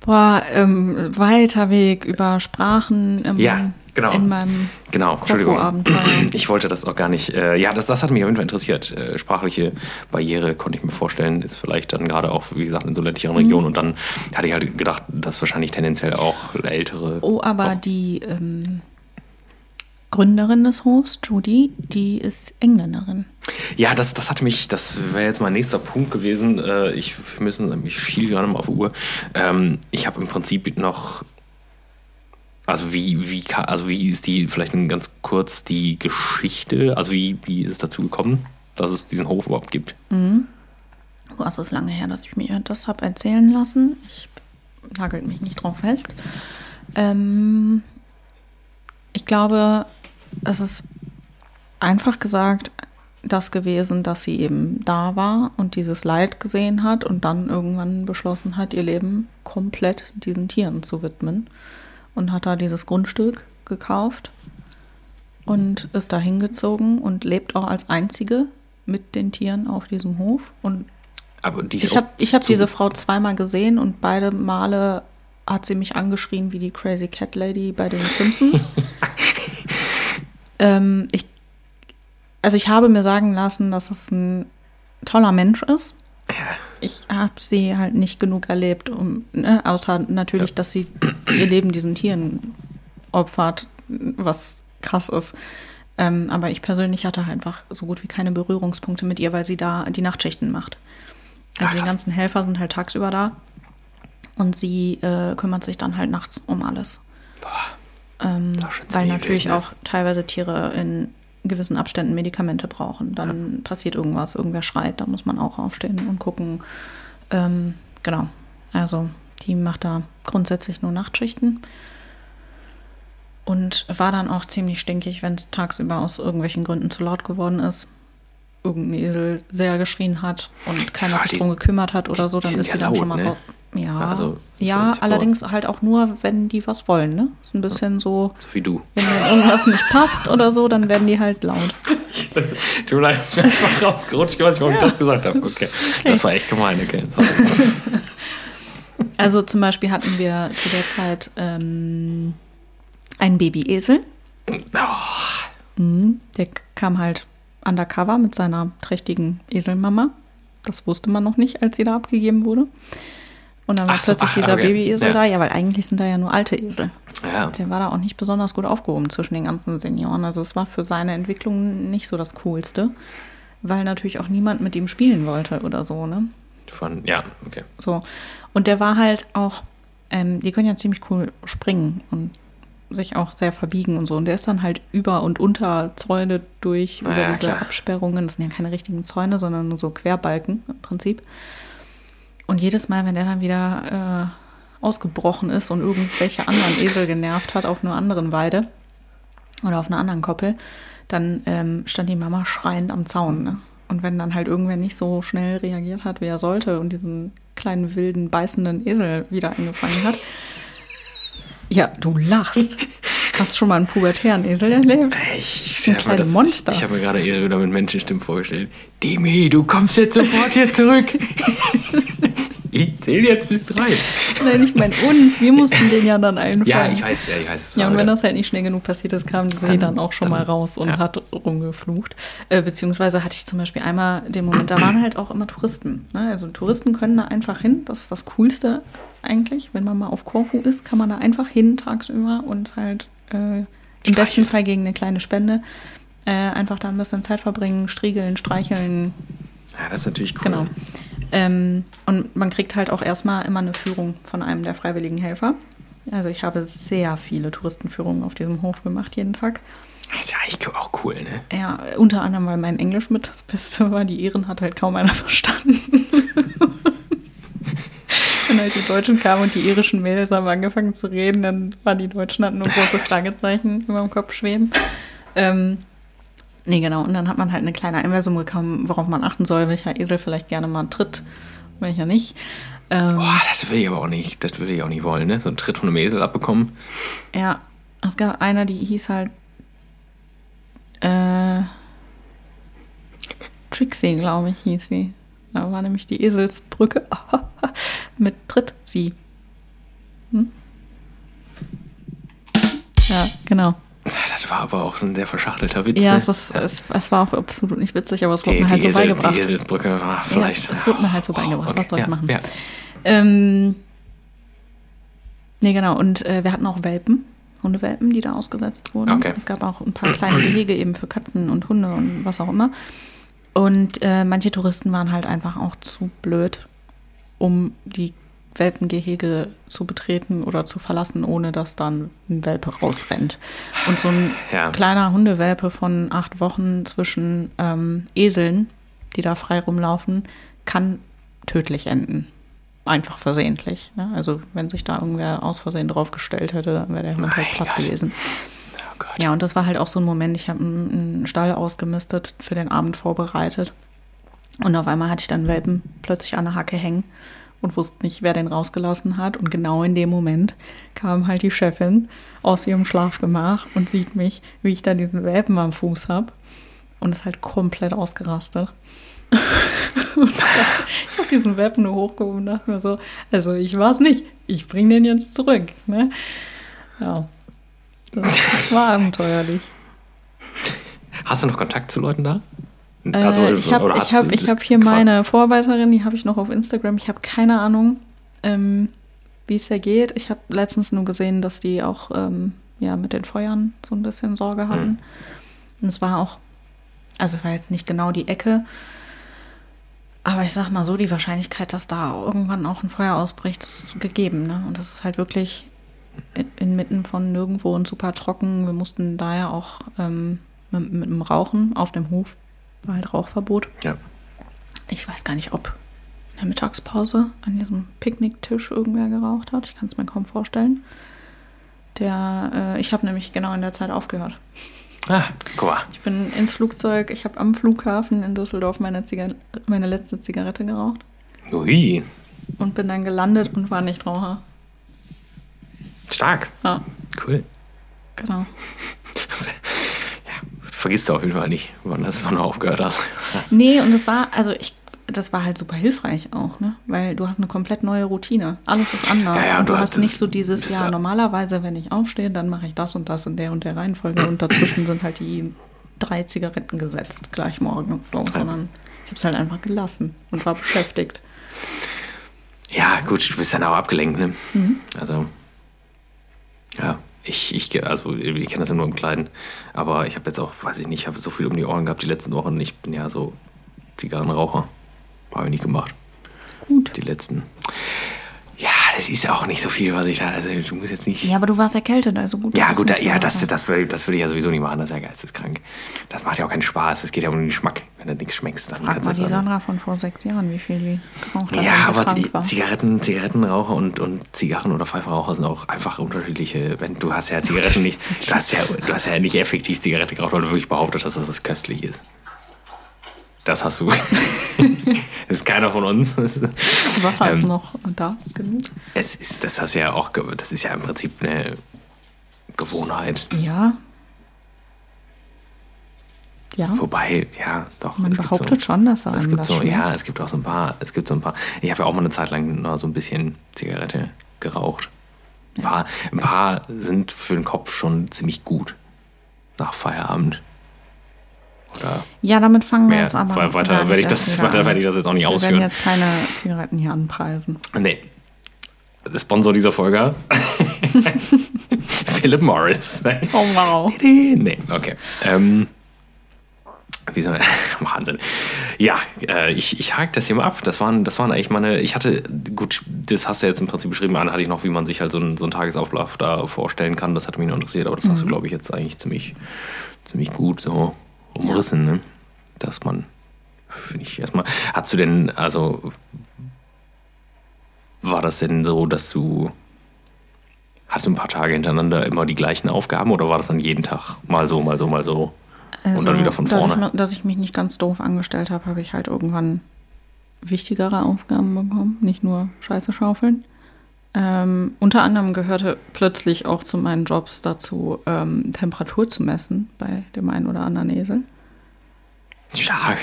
Boah, ähm, weiter Weg über Sprachen. Ähm, Ja, Genau. in meinem Genau, Entschuldigung. Ich wollte das auch gar nicht. Äh, ja, das, das hat mich auf jeden Fall interessiert. Äh, sprachliche Barriere konnte ich mir vorstellen, ist vielleicht dann gerade auch, wie gesagt, in so ländlicheren Mhm. Regionen. Und dann hatte ich halt gedacht, dass wahrscheinlich tendenziell auch ältere. Oh, aber auch, die ähm, Gründerin des Hofs, Judy, die ist Engländerin. Ja, das, das hatte mich, das wäre jetzt mein nächster Punkt gewesen. Äh, ich, wir müssen, ich schiel gerade mal auf die Uhr. Ähm, ich habe im Prinzip noch, also wie, wie, also wie ist die, vielleicht ganz kurz die Geschichte, also wie, wie ist es dazu gekommen, dass es diesen Hof überhaupt gibt? Oh, es ist lange her, dass ich mir das habe erzählen lassen. Ich nagelt mich nicht drauf fest. Ähm, ich glaube, es ist einfach gesagt das gewesen, dass sie eben da war und dieses Leid gesehen hat und dann irgendwann beschlossen hat, ihr Leben komplett diesen Tieren zu widmen. Und hat da dieses Grundstück gekauft und ist da hingezogen und lebt auch als einzige mit den Tieren auf diesem Hof. Und die ich habe hab diese Frau zweimal gesehen und beide Male hat sie mich angeschrien wie die Crazy Cat Lady bei den Simpsons. ähm, ich, also ich habe mir sagen lassen, dass es ein toller Mensch ist. Ich habe sie halt nicht genug erlebt, um, ne, außer natürlich, Ja. dass sie ihr Leben diesen Tieren opfert, was krass ist. Ähm, aber ich persönlich hatte einfach so gut wie keine Berührungspunkte mit ihr, weil sie da die Nachtschichten macht. Also Ach, die ganzen Helfer sind halt tagsüber da und sie äh, kümmert sich dann halt nachts um alles. Ähm, ist schon weil ziemlich natürlich ne? auch teilweise Tiere in gewissen Abständen Medikamente brauchen. Dann passiert irgendwas, irgendwer schreit, da muss man auch aufstehen und gucken. Ähm, genau. Also die macht da grundsätzlich nur Nachtschichten. Und war dann auch ziemlich stinkig, wenn es tagsüber aus irgendwelchen Gründen zu laut geworden ist. Irgendein Esel sehr geschrien hat und keiner sich drum gekümmert hat oder so, dann ist sie ja dann schon laut, mal ne? raus. Ja, Also, ja allerdings halt auch nur, wenn die was wollen, ne? Ist ein bisschen so, So wie du. wenn denen irgendwas nicht passt oder so, dann werden die halt laut. Tut mir leid, ist mir einfach rausgerutscht. Ich weiß nicht, warum ich das gesagt habe. Okay. Das war echt gemein, okay. Also zum Beispiel hatten wir zu der Zeit ähm, einen Babyesel. Oh, Mhm. Der kam halt undercover mit seiner trächtigen Eselmama. Das wusste man noch nicht, als sie da abgegeben wurde. Und dann war so, plötzlich ach, dieser okay. Babyesel Ja. da. Ja, weil eigentlich sind da ja nur alte Esel. ja. Der war da auch nicht besonders gut aufgehoben zwischen den ganzen Senioren. Also es war für seine Entwicklung nicht so das Coolste, weil natürlich auch niemand mit ihm spielen wollte oder so, ne? Von, ja, okay. So. Und der war halt auch, ähm, die können ja ziemlich cool springen und sich auch sehr verbiegen und so. Und der ist dann halt über und unter Zäune durch, über ja, diese klar. Absperrungen. Das sind ja keine richtigen Zäune, sondern nur so Querbalken im Prinzip. Und jedes Mal, wenn der dann wieder äh, ausgebrochen ist und irgendwelche anderen Esel genervt hat auf einer anderen Weide oder auf einer anderen Koppel, dann ähm, stand die Mama schreiend am Zaun. Ne? Und wenn dann halt irgendwer nicht so schnell reagiert hat, wie er sollte und diesen kleinen, wilden, beißenden Esel wieder eingefangen hat. Ja, du lachst. Hast schon mal einen pubertären Esel erlebt? Ich, Ein kleines das- Monster. Ich, ich habe mir gerade Esel wieder mit Menschenstimmen vorgestellt. Demi, du kommst jetzt sofort hier zurück. ich zähle jetzt bis drei. Nein, ich meine uns. Wir mussten den ja dann einfangen. Ja, ich weiß, ja, ich weiß. Ja, und wenn das halt nicht schnell genug passiert ist, kam sie dann auch schon dann- mal raus und ja. hat rumgeflucht. Äh, beziehungsweise hatte ich zum Beispiel einmal den Moment, da waren halt auch immer Touristen. Ne? Also Touristen können da einfach hin. Das ist das Coolste eigentlich. Wenn man mal auf Korfu ist, kann man da einfach hin tagsüber und halt äh, im besten. Fall gegen eine kleine Spende äh, einfach da ein bisschen Zeit verbringen, striegeln, streicheln, ja, das ist natürlich cool. Genau. Ähm, und man kriegt halt auch erstmal immer eine Führung von einem der freiwilligen Helfer. Also ich habe sehr viele Touristenführungen auf diesem Hof gemacht jeden Tag. Das ist ja eigentlich auch cool, ne? Ja, unter anderem, weil mein Englisch mit das Beste war. Die Ehren hat halt kaum einer verstanden. Wenn halt die Deutschen kamen und die irischen Mädels haben angefangen zu reden, dann waren die Deutschen hatten nur große Fragezeichen über dem Kopf schweben. Ähm, nee, genau. Und dann hat man halt eine kleine Einweisung bekommen, worauf man achten soll, welcher Esel vielleicht gerne mal tritt, welcher nicht. Ähm, Boah, das will ich aber auch nicht. Das will ich auch nicht wollen, ne? So einen Tritt von einem Esel abbekommen. Ja, es gab einer, die hieß halt äh, Trixie, glaube ich, hieß sie. Da war nämlich die Eselsbrücke mit Tritt sie. Hm? Ja, genau. das war aber auch so ein sehr verschachtelter Witz. Ja, ne? es, ist, es, es war auch absolut nicht witzig, aber es wurde die, mir halt so Esel, beigebracht. die Eselsbrücke war vielleicht. Ja, es, es wurde mir halt so Oh, beigebracht. okay, Was soll ja, ich machen? Ja. Ähm, nee, genau. Und äh, wir hatten auch Welpen, Hundewelpen, die da ausgesetzt wurden. Okay. Es gab auch ein paar kleine Gehege eben für Katzen und Hunde und was auch immer. Und äh, manche Touristen waren halt einfach auch zu blöd, um die Welpengehege zu betreten oder zu verlassen, ohne dass dann ein Welpe rausrennt. Und so ein Ja. kleiner Hundewelpe von acht Wochen zwischen ähm, Eseln, die da frei rumlaufen, kann tödlich enden. Einfach versehentlich. Ne? Also wenn sich da irgendwer aus Versehen drauf gestellt hätte, dann wäre der Hund halt platt Gott. gewesen. Oh Gott. Ja, und das war halt auch so ein Moment, ich habe einen Stall ausgemistet, für den Abend vorbereitet. Und auf einmal hatte ich dann Welpen plötzlich an der Hacke hängen und wusste nicht, wer den rausgelassen hat. Und genau in dem Moment kam halt die Chefin aus ihrem Schlafgemach und sieht mich, wie ich da diesen Welpen am Fuß habe. Und ist halt komplett ausgerastet. Ich habe diesen Welpen nur hochgehoben und dachte mir so, also ich war es nicht, ich bringe den jetzt zurück. Ne? Ja, das war abenteuerlich. Hast du noch Kontakt zu Leuten da? Äh, ich habe oder ich hast hab, ich hab hier gefragt? meine Vorarbeiterin, die habe ich noch auf Instagram. Ich habe keine Ahnung, ähm, wie es da geht. Ich habe letztens nur gesehen, dass die auch ähm, ja, mit den Feuern so ein bisschen Sorge hatten. Hm. Und es war auch, also es war jetzt nicht genau die Ecke, aber ich sag mal so, die Wahrscheinlichkeit, dass da irgendwann auch ein Feuer ausbricht, ist gegeben. Ne? Und das ist halt wirklich inmitten von nirgendwo und super trocken. Wir mussten daher auch ähm, mit, mit dem Rauchen auf dem Hof, war halt Rauchverbot. Ja. Ich weiß gar nicht, ob in der Mittagspause an diesem Picknicktisch irgendwer geraucht hat. Ich kann es mir kaum vorstellen. Der, äh, ich habe nämlich genau in der Zeit aufgehört. Ah, guck mal. Ich bin ins Flugzeug, ich habe am Flughafen in Düsseldorf meine, Ziga meine letzte Zigarette geraucht Ui, und bin dann gelandet und war nicht Raucher. Stark. Ja, Cool. genau. ja, vergisst du auf jeden Fall nicht, wann, das, wann du aufgehört hast. Das- Nee, und das war, also ich, das war halt super hilfreich auch, ne? Weil du hast eine komplett neue Routine. Alles ist anders. Ja, ja, und du du hast nicht so dieses, ja, normalerweise, wenn ich aufstehe, dann mache ich das und das in der und der Reihenfolge und dazwischen sind halt die drei Zigaretten gesetzt, gleich morgens so, sondern ich habe es halt einfach gelassen und war beschäftigt. Ja, gut, du bist dann auch abgelenkt, ne? Mhm. Also, ja, ich, ich, also, ich kenne das ja nur im Kleinen. Aber ich habe jetzt auch, weiß ich nicht, ich habe so viel um die Ohren gehabt die letzten Wochen. Ich bin ja so Zigarrenraucher. Habe ich nicht gemacht. Gut. Die letzten. Das ist auch nicht so viel, was ich da, also, du musst jetzt nicht. Ja, aber du warst erkältet, also gut. Ja, gut, da, ja, war. das, das, würde, das würde ich ja sowieso nicht machen, das ist ja geisteskrank. Das macht ja auch keinen Spaß, es geht ja um den Geschmack. Wenn du nichts schmeckst, dann Frag mal die das- Sandra von vor sechs Jahren, wie viel die geraucht hat, Ja, aber. Zigaretten, Zigarettenraucher und, und Zigarren- oder Pfeifraucher sind auch einfach unterschiedliche. Wenn, du hast ja Zigaretten nicht, du hast ja, du hast ja nicht effektiv Zigarette geraucht, weil du wirklich behauptet hast, dass das köstlich ist. Das hast du. das ist keiner von uns. Das ist- Wasser ist ähm, noch da genug. Es ist, das hast ja auch, das ist ja im Prinzip eine Gewohnheit. Ja. Ja. Wobei, ja, doch. Man behauptet so, schon, dass er es gibt das so, schmeckt. ja, es gibt auch so ein paar, es gibt so ein paar. Ich habe ja auch mal eine Zeit lang noch so ein bisschen Zigarette geraucht. Ein paar, ein paar sind für den Kopf schon ziemlich gut nach Feierabend. Oder Ja, damit fangen wir mehr. jetzt aber Weil weiter werde ich, das, weiter an. werde ich das jetzt auch nicht Wir werden ausführen. jetzt keine Zigaretten hier anpreisen. Nee. Der Sponsor dieser Folge. Philip Morris. Oh, wow. Nee, okay. Ähm, wie soll Wahnsinn. Ja, äh, ich, ich hake das hier mal ab. Das waren, das waren eigentlich meine. Ich hatte, gut, das hast du jetzt im Prinzip beschrieben. An hatte ich noch, wie man sich halt so einen, so einen Tagesauflauf da vorstellen kann. Das hat mich noch interessiert, aber das hast du, glaube ich, jetzt eigentlich ziemlich, ziemlich gut so umrissen, ne? Dass man, finde ich erstmal. Hast du denn, also, war das denn so, dass du. Hast du ein paar Tage hintereinander immer die gleichen Aufgaben oder war das dann jeden Tag mal so, mal so, mal so? Und dann wieder von dadurch, vorne. Dass ich mich nicht ganz doof angestellt habe, habe ich halt irgendwann wichtigere Aufgaben bekommen, nicht nur Scheiße schaufeln. Ähm, unter anderem gehörte plötzlich auch zu meinen Jobs dazu, ähm, Temperatur zu messen bei dem einen oder anderen Esel. Stark.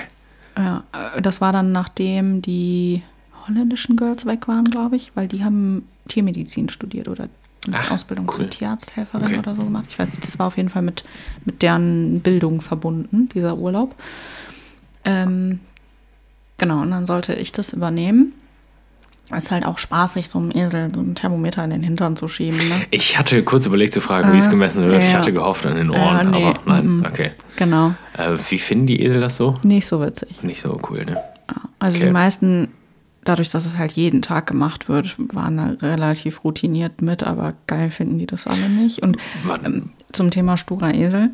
Ja, äh, das war dann nachdem die holländischen Girls weg waren, glaube ich, weil die haben Tiermedizin studiert oder eine Ach, Ausbildung cool. zur Tierarzthelferin Okay. oder so gemacht. Ich weiß nicht, das war auf jeden Fall mit, mit deren Bildung verbunden, dieser Urlaub. Ähm, genau, und dann sollte ich das übernehmen. Ist halt auch spaßig, so einem Esel so ein Thermometer in den Hintern zu schieben. Ne? Ich hatte kurz überlegt zu fragen, wie es gemessen wird. Ich ja. hatte gehofft an den Ohren, Äh, nee, aber nein. Okay. Genau, Äh, wie finden die Esel das so? nicht so witzig. Nicht so cool, ne? Also Okay. die meisten, dadurch, dass es halt jeden Tag gemacht wird, waren da relativ routiniert mit, aber geil finden die das alle nicht. Und ähm, zum Thema sturer Esel,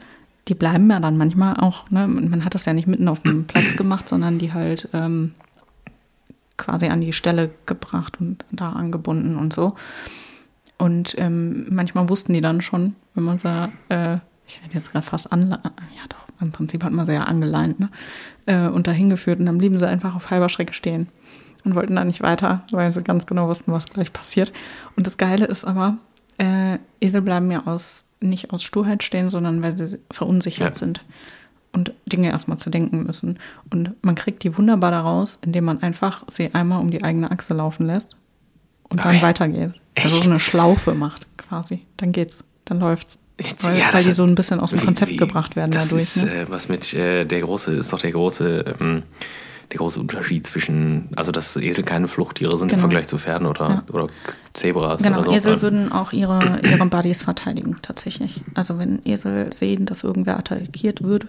die bleiben ja dann manchmal auch, ne, man hat das ja nicht mitten auf dem Platz gemacht, sondern die halt ähm, quasi an die Stelle gebracht und da angebunden und so. Und ähm, manchmal wussten die dann schon, wenn man sah, äh, ich werde jetzt gerade fast anle ja doch, im Prinzip hat man sie ja angeleint, ne? Äh, und dahin geführt und dann blieben sie einfach auf halber Strecke stehen und wollten da nicht weiter, weil sie ganz genau wussten, was gleich passiert. Und das Geile ist aber, äh, Esel bleiben ja aus, nicht aus Sturheit stehen, sondern weil sie verunsichert Ja. sind und Dinge erstmal zu denken müssen. Und man kriegt die wunderbar daraus, indem man einfach sie einmal um die eigene Achse laufen lässt und dann Okay. weitergeht. Also Echt? so eine Schlaufe macht quasi. Dann geht's, dann läuft's. Jetzt- Weil, ja, weil die so ein bisschen aus dem Wie- Konzept wie- gebracht werden das dadurch. ist ne? äh, was mit äh, der große, ist doch der große, ähm, der große Unterschied zwischen, also dass Esel keine Fluchttiere sind im Genau. Vergleich zu Pferden oder, Ja. oder Zebras Genau, oder so. Esel würden auch ihre, ihre Buddies verteidigen, tatsächlich. Also wenn Esel sehen, dass irgendwer attackiert wird,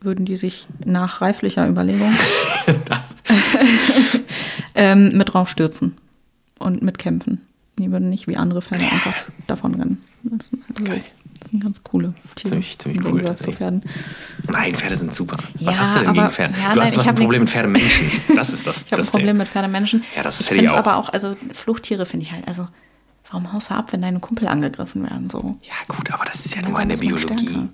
würden die sich nach reiflicher Überlegung ähm, mit draufstürzen und mitkämpfen. Die würden nicht wie andere Pferde einfach davon rennen. Das also, Geil. das sind ganz coole Tiere. ziemlich- ziemlich cool, zu. Pferden. nein, Pferde sind super. Ja, was hast du denn aber- gegen Pferde? ja, du nein, hast hab ein Problem mit Pferdemenschen. Das ist das. Ich habe ein Problem Ding. mit Pferdemenschen. Ja, das ich finde es aber auch, also Fluchttiere finde ich halt, also warum haust du ab, wenn deine Kumpel angegriffen werden? So. Ja, gut, aber das ist ja nur eine Biologie. stärker.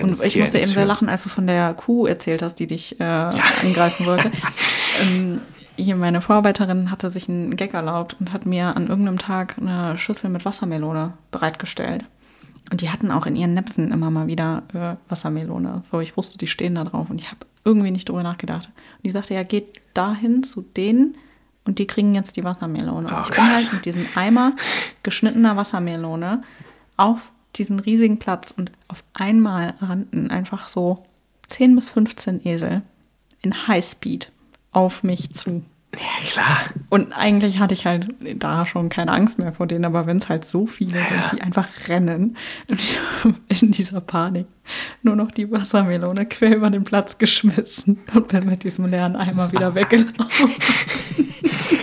Und ich musste ja eben sehr lachen, als du von der Kuh erzählt hast, die dich äh, angreifen wollte. ähm, hier meine Vorarbeiterin hatte sich einen Gag erlaubt und hat mir an irgendeinem Tag eine Schüssel mit Wassermelone bereitgestellt. Und die hatten auch in ihren Näpfen immer mal wieder äh, Wassermelone. So, ich wusste, die stehen da drauf und ich habe irgendwie nicht drüber nachgedacht. Und die sagte, ja, geht dahin zu denen und die kriegen jetzt die Wassermelone. Und Oh ich bin Gott. halt mit diesem Eimer geschnittener Wassermelone auf diesen riesigen Platz und auf einmal rannten einfach so 10 bis 15 Esel in Highspeed auf mich zu. Ja, klar. Und eigentlich hatte ich halt da schon keine Angst mehr vor denen, aber wenn es halt so viele Ja. sind, die einfach rennen in dieser Panik nur noch die Wassermelone quer über den Platz geschmissen und bin mit diesem leeren Eimer wieder weggelaufen.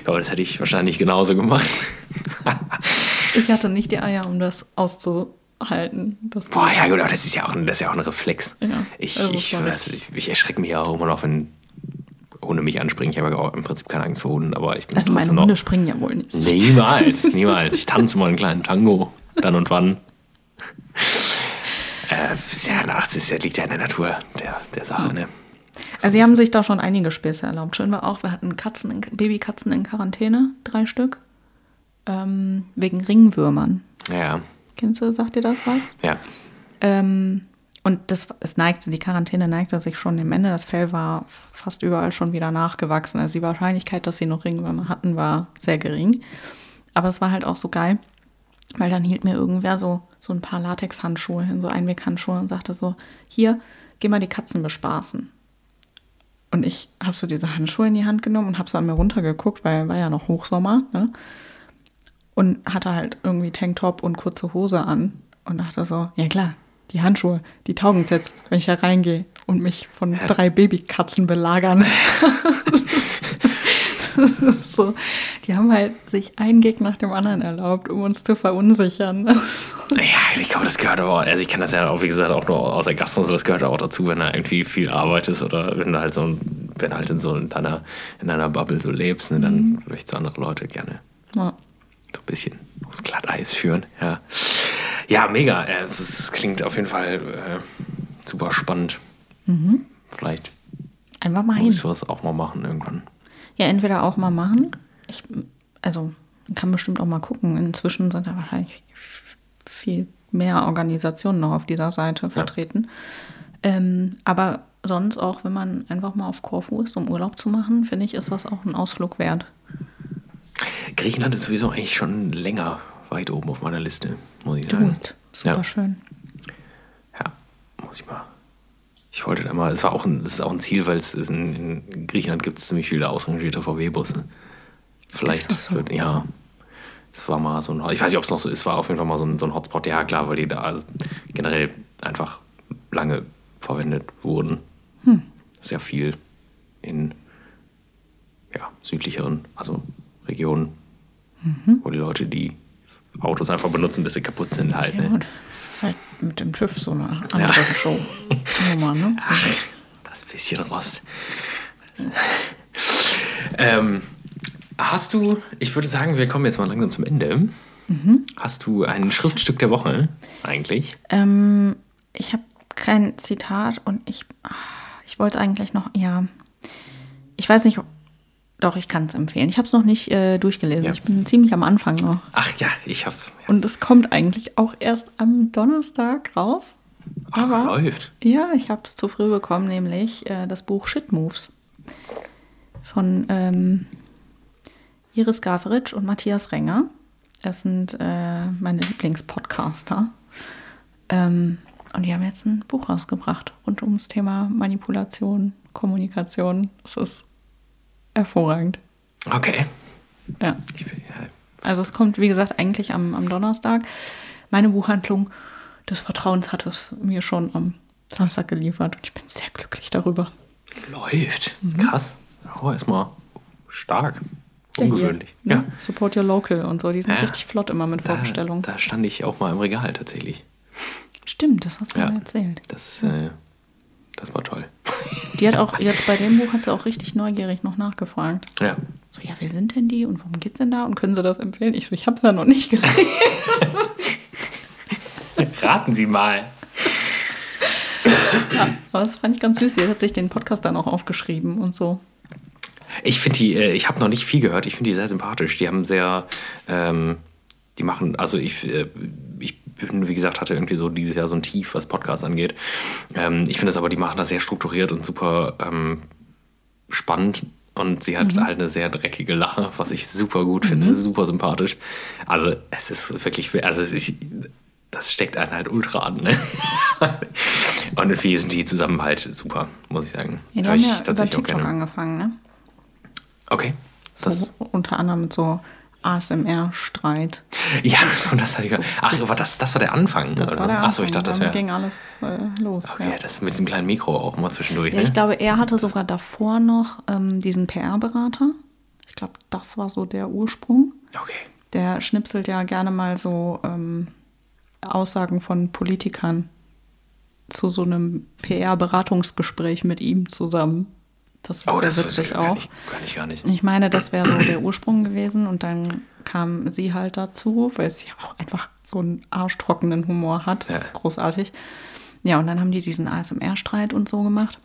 Aber das hätte ich wahrscheinlich genauso gemacht. Ich hatte nicht die Eier, um das auszuhalten. Das Boah, ja gut, aber das ist ja auch ein, das ist ja auch ein Reflex. Ja, ich, also ich, das ich, ich erschrecke mich ja auch immer noch, wenn Hunde mich anspringen. Ich habe ja auch im Prinzip keine Angst vor Hunden, aber ich bin Also meine Hunde springen ja wohl nicht. Niemals, niemals. Ich tanze mal einen kleinen Tango, dann und wann. Äh, ja, ach, das ist, ja- liegt ja in der Natur der, der Sache, ne? Also sie haben sich da schon einige Späße erlaubt. Schön war auch, wir hatten Katzen in, Babykatzen in Quarantäne, drei Stück, ähm, wegen Ringwürmern. Ja, Kennst du, sagt dir das was? ja. Ähm, und das, es neigte, die Quarantäne neigte sich schon dem Ende. Das Fell war fast überall schon wieder nachgewachsen. Also die Wahrscheinlichkeit, dass sie noch Ringwürmer hatten, war sehr gering. Aber es war halt auch so geil, weil dann hielt mir irgendwer so, so ein paar Latexhandschuhe hin, so Einweghandschuhe und sagte so, hier, geh mal die Katzen bespaßen. Und ich habe so diese Handschuhe in die Hand genommen und habe so an mir runtergeguckt, weil war ja noch Hochsommer, ne? Und hatte halt irgendwie Tanktop und kurze Hose an und dachte so, ja klar, die Handschuhe, die taugen jetzt, wenn ich da reingehe und mich von drei Babykatzen belagern. so, die haben halt sich einen Gag nach dem anderen erlaubt, um uns zu verunsichern. Ja, ich glaube, das gehört aber, also ich kann das ja auch, wie gesagt, auch nur aus der Gastronomie, das gehört auch dazu, wenn du irgendwie viel arbeitest oder wenn du halt so, wenn halt in so in deiner, in deiner Bubble so lebst, ne, dann möchtest du andere Leute gerne ja. Bisschen aufs Glatteis führen. Ja, ja mega. Äh, Das klingt auf jeden Fall äh, super spannend. Vielleicht Einfach mal hin. muss ich sowas auch mal machen irgendwann. Ja, entweder auch mal machen. Ich, also, man kann bestimmt auch mal gucken. Inzwischen sind da wahrscheinlich viel mehr Organisationen noch auf dieser Seite vertreten. Ähm, aber sonst auch, wenn man einfach mal auf Korfu ist, um Urlaub zu machen, finde ich, ist das auch ein Ausflug wert. Griechenland ist sowieso eigentlich schon länger weit oben auf meiner Liste, muss ich sagen. Gut, super Ja. schön. Ja, muss ich mal. Ich wollte da mal, es war auch ein, ist auch ein Ziel, weil es in, in Griechenland gibt es ziemlich viele ausrangierte VW-Busse. Vielleicht Ist das so? wird, ja. Es war mal so ein, ich weiß nicht, ob es noch so ist, war auf jeden Fall mal so ein, so ein Hotspot. Ja, klar, weil die da also generell einfach lange verwendet wurden. Hm. Sehr viel in ja, südlicheren, also Regionen, Mhm. wo die Leute die Autos einfach benutzen, bis sie kaputt sind halt. Ja, ne? gut. Das ist halt mit dem TÜV so eine andere Ja. Show-Nummer, ne? Ach, das bisschen Rost. ähm, hast du, ich würde sagen, wir kommen jetzt mal langsam zum Ende. Mhm. Hast du ein Schriftstück der Woche eigentlich? Ähm, ich habe kein Zitat und ich, ah, ich wollte eigentlich noch, ja, ich weiß nicht, ob- doch, ich kann es empfehlen. Ich habe es noch nicht äh, durchgelesen. Ja. Ich bin ziemlich am Anfang noch. Ach ja, ich hab's. Und es kommt eigentlich auch erst am Donnerstag raus. Ach, Aber läuft. ja, ich habe es zu früh bekommen, nämlich äh, das Buch Shit Moves von ähm, Iris Gaveritsch und Matthias Renger. Das sind äh, meine Lieblingspodcaster. Ähm, und die haben jetzt ein Buch rausgebracht rund ums Thema Manipulation, Kommunikation. Es ist hervorragend. Okay. Ja. Ja, Also es kommt, wie gesagt, eigentlich am, am Donnerstag. Meine Buchhandlung des Vertrauens hat es mir schon am Samstag geliefert und ich bin sehr glücklich darüber. läuft. Mhm. Krass. Oh, erstmal stark. Ungewöhnlich. Ja, Ja. hier, ne? Support Your Local und so, die sind Ja. richtig flott immer mit Da, Vorbestellungen. da stand ich auch mal im Regal tatsächlich. Stimmt, das hast du Ja. mir erzählt. Das, äh, das war toll. Die hat auch, jetzt bei dem Buch hat sie auch richtig neugierig noch nachgefragt. Ja. So, ja, wer sind denn die und worum geht's denn da und können sie das empfehlen? Ich so, ich habe es ja noch nicht gelesen. Raten Sie mal. Aber das fand ich ganz süß. Die hat sich den Podcast dann auch aufgeschrieben und so. Ich finde die, äh, ich habe noch nicht viel gehört, ich finde die sehr sympathisch. Die haben sehr, ähm, die machen, also ich, äh, ich wie gesagt, hatte irgendwie so dieses Jahr so ein Tief, was Podcasts angeht. Ähm, ich finde es aber, die machen das sehr strukturiert und super ähm, spannend. Und sie hat halt eine sehr dreckige Lache, was ich super gut finde, super sympathisch. Also es ist wirklich, also es ist, das steckt einen halt ultra an. Ne? und irgendwie sind die zusammen halt super, muss ich sagen. Ja, die Hör haben ich ja über TikTok angefangen, ne? Okay. So, Das, unter anderem mit so ASMR-Streit. ja, so, das hatte ich. Ach, aber das, das war der Anfang. Das oder? war der Anfang. Achso, ich dachte, das wäre. ging alles äh, los. Okay, ja. das mit diesem kleinen Mikro auch mal zwischendurch. Ja, ne? ich glaube, er hatte sogar davor noch ähm, diesen PR-Berater. Ich glaube, das war so der Ursprung. okay. Der schnipselt ja gerne mal so ähm, Aussagen von Politikern zu so einem PR-Beratungsgespräch mit ihm zusammen. Das ist Oh, das witzig ich auch. nicht, gar nicht, gar nicht. Ich meine, das wäre so der Ursprung gewesen und dann kam sie halt dazu, weil sie auch einfach so einen arschtrockenen Humor hat. Das Ja. ist großartig. Ja, und dann haben die diesen ASMR-Streit und so gemacht.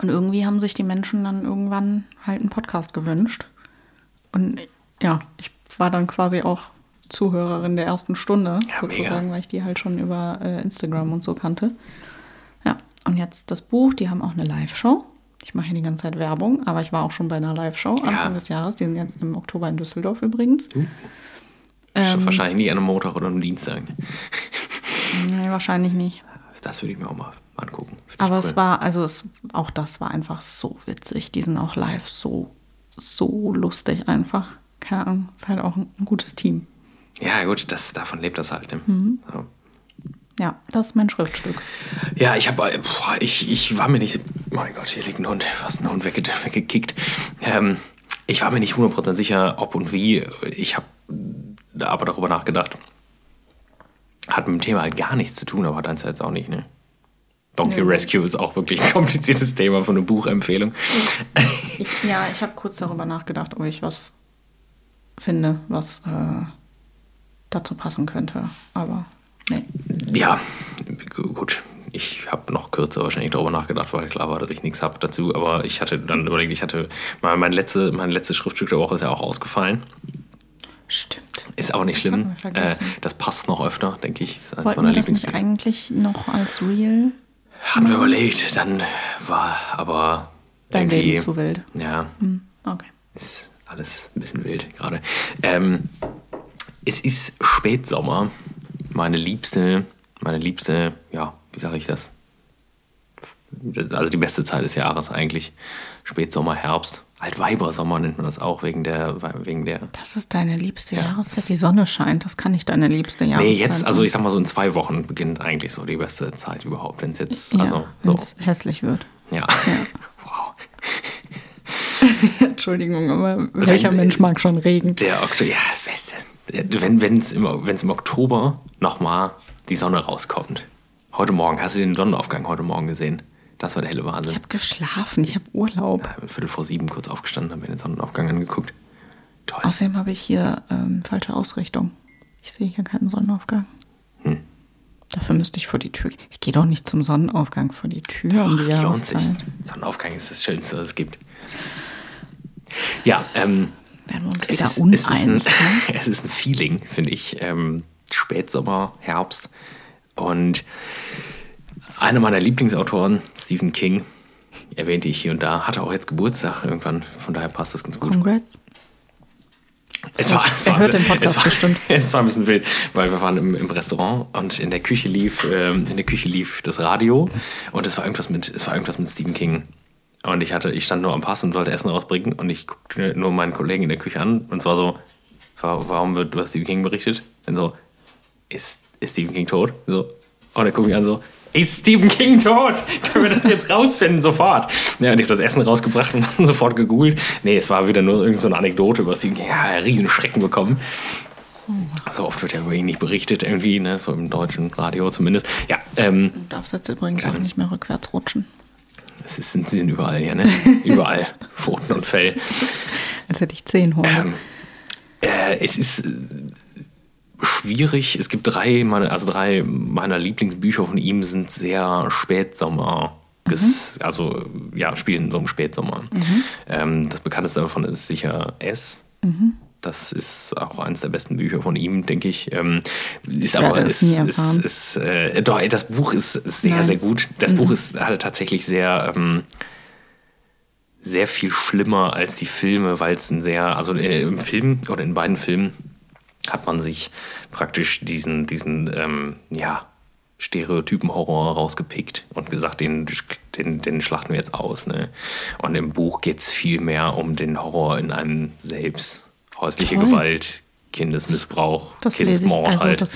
Und irgendwie haben sich die Menschen dann irgendwann halt einen Podcast gewünscht. Und ja, ich war dann quasi auch Zuhörerin der ersten Stunde, Ja, sozusagen, mega. weil ich die halt schon über äh, Instagram und so kannte. Ja, und jetzt das Buch, die haben auch eine Live-Show. Ich mache hier die ganze Zeit Werbung, aber ich war auch schon bei einer Live-Show Anfang Ja. des Jahres. Die sind jetzt im Oktober in Düsseldorf übrigens. Ist Ähm. wahrscheinlich nicht an einem Montag oder einem Dienstag. Nee, wahrscheinlich nicht. Das würde ich mir auch mal angucken. Find Aber cool. es war, also es, auch das war einfach so witzig. Die sind auch live so, so lustig einfach. Keine Ahnung, ist halt auch ein, ein gutes Team. Ja, gut, das, davon lebt das halt. Ne? Mhm. So. Ja, das ist mein Schriftstück. Ja, ich habe, ich, ich war mir nicht, mein Gott, hier liegt ein Hund, fast ein Hund wegge weggekickt. Ähm, ich war mir nicht 100% sicher, ob und wie. Ich habe aber darüber nachgedacht. Hat mit dem Thema halt gar nichts zu tun, aber hat eins jetzt auch nicht, ne? Donkey Nee. Rescue ist auch wirklich ein kompliziertes Thema von einer Buchempfehlung. Ich, ja, ich habe kurz darüber nachgedacht, ob ich was finde, was äh, dazu passen könnte. Aber nee. Ja, gu- gut. Ich habe noch kürzer wahrscheinlich darüber nachgedacht, weil klar war, dass ich nichts habe dazu. Aber ich hatte dann überlegt, ich hatte, mein, mein, letzte, mein letztes Schriftstück der Woche ist ja auch ausgefallen. Stimmt. Ist auch nicht Das schlimm. Äh, das passt noch öfter, denke ich. Ist eines Wollten meiner wir das nicht eigentlich noch als Real? Hatten wir überlegt, dann war aber Dein Leben zu wild. Ja, Hm, okay. ist alles ein bisschen wild gerade. Ähm, es ist Spätsommer. Meine liebste, meine liebste, ja, wie sage ich das? Also die beste Zeit des Jahres eigentlich. Spätsommer, Herbst. Altweibersommer nennt man das auch, wegen der, wegen der. Das ist deine liebste Jahreszeit. Die Sonne scheint, das kann nicht deine liebste Jahreszeit Nee, jetzt, also ich sag mal so in zwei Wochen beginnt eigentlich so die beste Zeit überhaupt, wenn es jetzt, ja, also so, wenn es hässlich wird. ja. Wow. Entschuldigung, aber welcher Wenn- Mensch mag schon Regen? Der Oktober, ja, weißt du, wenn es im, wenn's im Oktober nochmal die Sonne rauskommt. Heute Morgen, hast du den Sonnenaufgang heute Morgen gesehen? Das war der helle Ich Wahnsinn. habe geschlafen, ich habe Urlaub. Ich bin Viertel vor sieben kurz aufgestanden, habe mir den Sonnenaufgang angeguckt. Toll. Außerdem habe ich hier ähm, falsche Ausrichtung. Ich sehe hier keinen Sonnenaufgang. Hm. Dafür müsste ich vor die Tür. Ich gehe doch nicht zum Sonnenaufgang vor die Tür um die. Jahreszeit. Sonnenaufgang ist das Schönste, was es gibt. Ja, ähm, Werden wir uns es wieder ist, uneins. es, ist ein, ne? es ist ein Feeling, finde ich. Ähm, Spätsommer, Herbst. Und einer meiner Lieblingsautoren, Stephen King, erwähnte ich hier und da, hatte auch jetzt Geburtstag irgendwann. Von daher passt das ganz gut. Congrats. Es war, es war, es war, bestimmt. Es war ein bisschen wild, weil wir waren im, im Restaurant und in der Küche lief, ähm, in der Küche lief das Radio und es war irgendwas mit, es war irgendwas mit Stephen King. Und ich hatte, ich stand nur am Pass und sollte Essen rausbringen und ich guckte nur meinen Kollegen in der Küche an und zwar so, "Wa- warum wird über Stephen King berichtet? Und so, ist, ist Stephen King tot? So. Und er guckt mich an so, ist Stephen King tot? Können wir das jetzt rausfinden sofort? Ja, und ich habe das Essen rausgebracht und dann sofort gegoogelt. Nee, es war wieder nur irgendeine so eine Anekdote über Stephen King. Ja, riesen Schrecken bekommen. So oft wird ja über ihn nicht berichtet irgendwie, ne? so im deutschen Radio zumindest. Ja, ähm, Du darfst jetzt übrigens auch nicht mehr rückwärts rutschen. es ist, sie sind überall hier, ne? überall. Pfoten und Fell. Als hätte ich zehn Hunde. Ähm, äh, es ist schwierig. Es gibt drei, meine, also drei meiner Lieblingsbücher von ihm sind sehr Spätsommer. ges- Also ja, spielen so im Spätsommer. Ähm, das bekannteste davon ist sicher S. Das ist auch eines der besten Bücher von ihm, denke ich. Ähm, ist aber werde ist, ist, ist, äh, doch, das Buch ist sehr, Nein. sehr gut. Das Buch ist halt tatsächlich sehr ähm, sehr viel schlimmer als die Filme, weil es ein sehr, also äh, im Film oder in beiden Filmen hat man sich praktisch diesen, diesen, ähm, ja, Stereotypen-Horror rausgepickt und gesagt, den, den, den schlachten wir jetzt aus. Ne? Und im Buch geht es viel mehr um den Horror in einem selbst. Häusliche Toll. Gewalt, Kindesmissbrauch, Das Kindesmord also halt.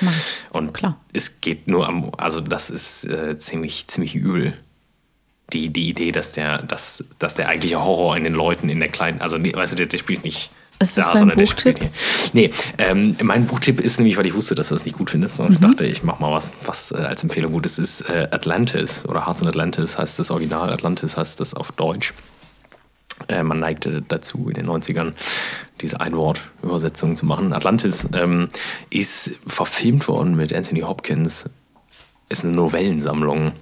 Und Klar. es geht nur am, also das ist äh, ziemlich, ziemlich übel. Die, die Idee, dass der, dass, dass der eigentliche Horror in den Leuten in der kleinen, also weißt du, der, der spielt nicht Ist das da, dein sondern Buchtipp? Nee, ähm, mein Buchtipp ist nämlich, weil ich wusste, dass du das nicht gut findest, Mhm. und ich dachte, ich mach mal was, was äh, als Empfehlung gut ist, ist äh, Atlantis oder Hearts in Atlantis heißt das Original, Atlantis heißt das auf Deutsch. Äh, man neigte dazu in den 90ern, diese Einwort-Übersetzung zu machen. Atlantis ähm, ist verfilmt worden mit Anthony Hopkins. Ist eine Novellensammlung.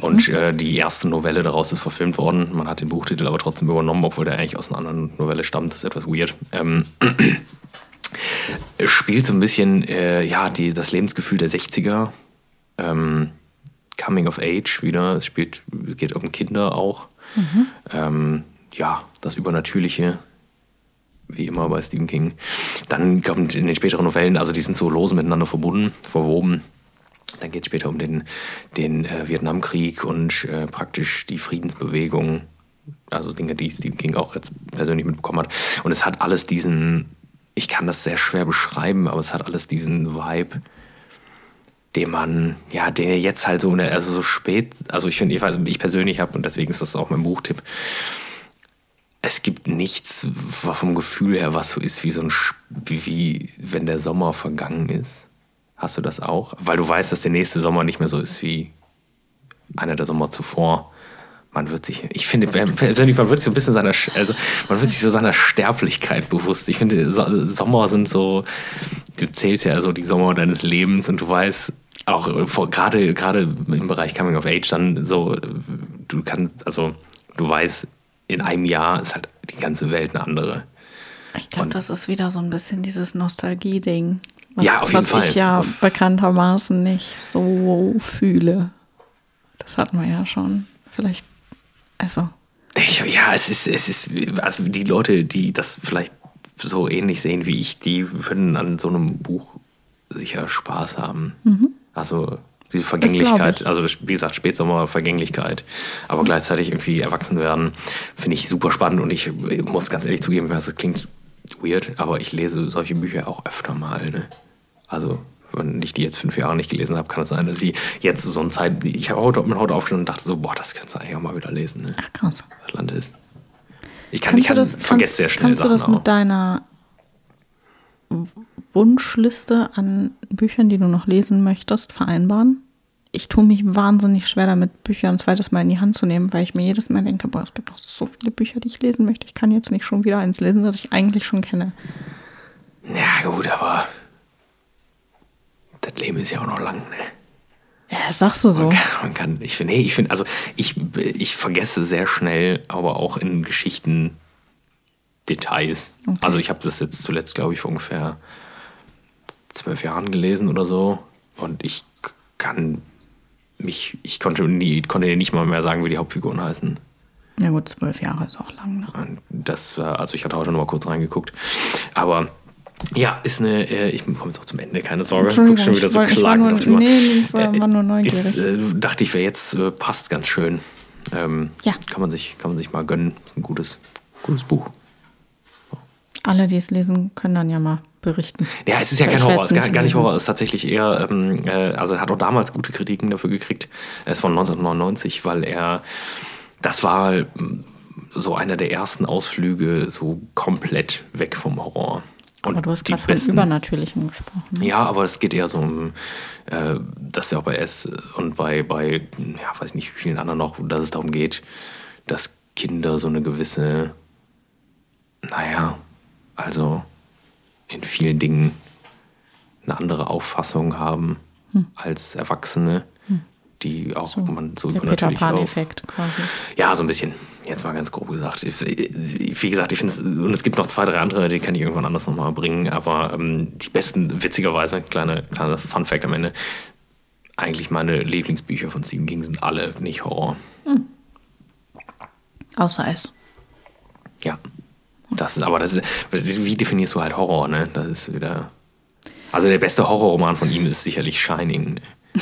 Und äh, die erste Novelle daraus ist verfilmt worden. Man hat den Buchtitel aber trotzdem übernommen, obwohl der eigentlich aus einer anderen Novelle stammt. Das ist etwas weird. Ähm, es spielt so ein bisschen äh, ja, die, das Lebensgefühl der 60er. Ähm, Coming of Age wieder. Es, spielt, es geht um Kinder auch. Ähm, ja, das Übernatürliche, wie immer bei Stephen King. Dann kommt in den späteren Novellen, also die sind so lose miteinander verbunden, verwoben. Dann geht es später um den, den äh, Vietnamkrieg und äh, praktisch die Friedensbewegung. Also Dinge, die Stephen King auch jetzt persönlich mitbekommen hat. Und es hat alles diesen, ich kann das sehr schwer beschreiben, aber es hat alles diesen Vibe, den man, ja, den er jetzt halt so, also so spät, also ich finde, ich, ich persönlich habe, und deswegen ist das auch mein Buchtipp, es gibt nichts vom Gefühl her, was so ist wie so ein, wie, wie wenn der Sommer vergangen ist. Hast du das auch? Weil du weißt, dass der nächste Sommer nicht mehr so ist wie einer der Sommer zuvor. Man wird sich, ich finde, persönlich, man wird sich so ein bisschen seiner, also man wird sich so seiner Sterblichkeit bewusst. Ich finde, so, Sommer sind so, du zählst ja so die Sommer deines Lebens und du weißt, auch vor- gerade gerade im Bereich Coming of Age dann so, du kannst, also du weißt, in einem Jahr ist halt die ganze Welt eine andere. Ich glaube, das ist wieder so ein bisschen dieses Nostalgie-Ding. Was, Ja, auf jeden was Fall. ich ja Auf- bekanntermaßen nicht so fühle. Das hatten wir ja schon. Vielleicht, also, Ich, ja, es ist, es ist, also die Leute, die das vielleicht so ähnlich sehen wie ich, die würden an so einem Buch sicher Spaß haben. Also diese Vergänglichkeit, ich. also wie gesagt, Spätsommer, Vergänglichkeit, aber gleichzeitig irgendwie erwachsen werden, finde ich super spannend und ich muss ganz ehrlich zugeben, das klingt weird, aber ich lese solche Bücher auch öfter mal. Ne? Also wenn ich die jetzt fünf Jahre nicht gelesen habe, kann es sein, dass sie jetzt so eine Zeit, ich habe heute, heute aufgestanden und dachte so, boah, das könntest du eigentlich auch mal wieder lesen. Ne? Ach, krass. Atlant ist. Ich kann, Kannst ich kann das, kannst, sehr schnell kannst du das Sachen auch. mit deiner Wunschliste an Büchern, die du noch lesen möchtest, vereinbaren? Ich tue mich wahnsinnig schwer damit, Bücher ein zweites Mal in die Hand zu nehmen, weil ich mir jedes Mal denke, boah, es gibt noch so viele Bücher, die ich lesen möchte. Ich kann jetzt nicht schon wieder eins lesen, das ich eigentlich schon kenne. Ja, gut, aber das Leben ist ja auch noch lang, ne? Ja, das sagst du so. Man kann, man kann ich finde, nee, ich finde, also ich, ich vergesse sehr schnell, aber auch in Geschichten Details. Okay. Also ich habe das jetzt zuletzt, glaube ich, vor ungefähr zwölf Jahren gelesen oder so. Und ich kann mich, ich konnte, nie, konnte nicht mal mehr sagen, wie die Hauptfiguren heißen. Ja gut, zwölf Jahre ist auch lang. Ne? Und Das war, also ich hatte heute noch mal kurz reingeguckt. Aber ja, ist eine, äh, ich komme jetzt auch zum Ende, keine Sorge. Entschuldigung, Guck schon wieder ich so wollte- ich klagend auf die Uhr. nee, ich war- war nur neugierig. Ist, äh, dachte ich, wäre jetzt äh, passt ganz schön. Ähm, Ja. Kann man, sich, kann man sich mal gönnen. Ist ein gutes, gutes Buch. Alle, die es lesen, können dann ja mal berichten. Ja, es ist ja Ich kein Horror, es ist gar, nicht gar nicht. Horror, es ist tatsächlich eher, ähm, äh, also er hat auch damals gute Kritiken dafür gekriegt. Er ist von 1999, weil er, das war ähm, so einer der ersten Ausflüge so komplett weg vom Horror. Aber du hast gerade von besten- Übernatürlichem gesprochen. ne? Ja, aber es geht eher so um, äh, dass ja auch bei S und bei, bei, ja, weiß nicht, wie vielen anderen noch, dass es darum geht, dass Kinder so eine gewisse, naja, also in vielen Dingen eine andere Auffassung haben als Erwachsene, die auch man so Der Peter Pan-Effekt quasi. ja, so ein bisschen. Jetzt mal ganz grob gesagt. Wie gesagt, ich finde es, und es gibt noch zwei, drei andere, die kann ich irgendwann anders nochmal bringen, aber ähm, die besten, witzigerweise, kleine, kleine Fun Fact am Ende, eigentlich meine Lieblingsbücher von Stephen King sind alle nicht Horror. Außer es. Ja. Das ist, aber das ist, wie definierst du halt Horror, ne? Das ist wieder. Also der beste Horrorroman von ihm ist sicherlich Shining.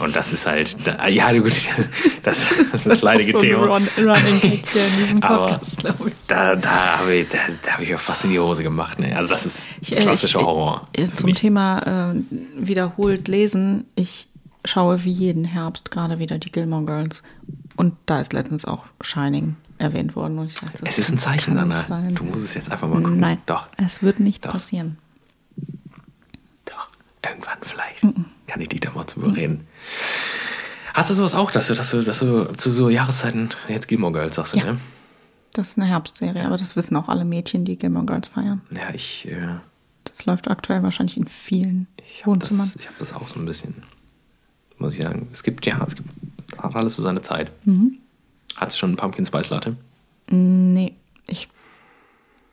Und das ist halt, ja, gut, das, das ist ein leidiges so Thema. Run, Running Gag hier in diesem Podcast, glaube ich. Da, da habe ich, da, da hab ich ja fast in die Hose gemacht. Ne? Also das ist Ich, äh, klassischer ich- Horror. äh, für Zum mich. Thema äh, wiederholt lesen. Ich schaue wie jeden Herbst gerade wieder die Gilmore Girls. Und da ist letztens auch Shining erwähnt worden. Und ich dachte, das Es ist ein das Zeichen, Anna. Du musst es jetzt einfach mal gucken. Nein, Doch, es wird nicht Doch. passieren. Irgendwann vielleicht. Kann ich dich da mal zu überreden. Hast du sowas auch, dass du, dass du, dass du zu so Jahreszeiten jetzt Gilmore Girls sagst, Ja. ne? Das ist eine Herbstserie, aber das wissen auch alle Mädchen, die Gilmore Girls feiern. Ja, ich, äh, Das läuft aktuell wahrscheinlich in vielen ich habe das, Wohnzimmern. ich hab das auch so ein bisschen, muss ich sagen. Es gibt, ja, es gibt, hat alles so seine Zeit. Mhm. Hat es schon Pumpkin Spice Latte? Nee, ich.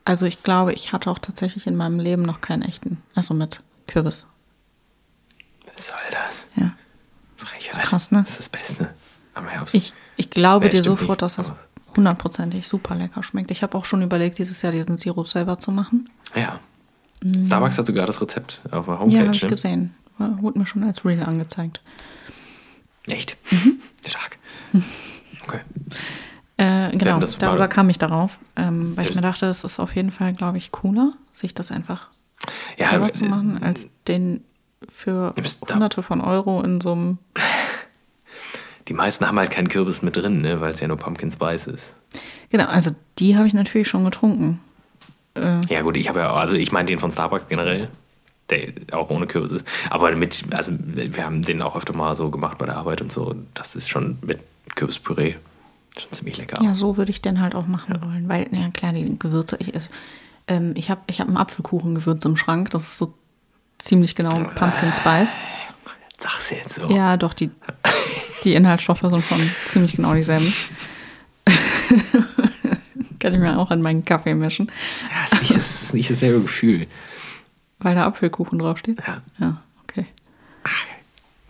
Also ich glaube, ich hatte auch tatsächlich in meinem Leben noch keinen echten. Also mit Kürbis. Was soll das? Ja. Frechheit. krass, ne? Das ist das Beste am Herbst. Ich, ich glaube Ja, dir sofort, dass das hundertprozentig super lecker schmeckt. Ich habe auch schon überlegt, dieses Jahr diesen Sirup selber zu machen. Ja. Starbucks hat sogar das Rezept auf der Homepage. Mhm. ja, habe ich ne? gesehen. Wurde mir schon als Reel angezeigt. Echt? Mhm. Stark. Okay. Äh, genau, das darüber kam ich darauf, ähm, weil ich Das- mir dachte, es ist auf jeden Fall, glaube ich, cooler, sich das einfach Ja, selber äh, zu machen, als den für Ja, hunderte von Euro in so einem die meisten haben halt keinen Kürbis mit drin, ne, weil es ja nur Pumpkin Spice ist. Genau, also die habe ich natürlich schon getrunken. Ja, gut, ich habe ja, also ich meine den von Starbucks generell, der auch ohne Kürbis ist. Aber mit, also wir haben den auch öfter mal so gemacht bei der Arbeit und so. Das ist schon mit Kürbispüree schon ziemlich lecker. Ja, so würde ich den halt auch machen wollen, weil, ja klar, die Gewürze, ich, also, ähm, ich habe ich hab ein Apfelkuchengewürz im Schrank, das ist so ziemlich genau Pumpkin Spice. Sag's jetzt so. Ja, doch, die, die Inhaltsstoffe sind von ziemlich genau dieselben. Kann ich mir auch an meinen Kaffee mischen, Ja, es ist ist nicht dasselbe Gefühl. weil da Apfelkuchen draufsteht. Ja. Ja, okay.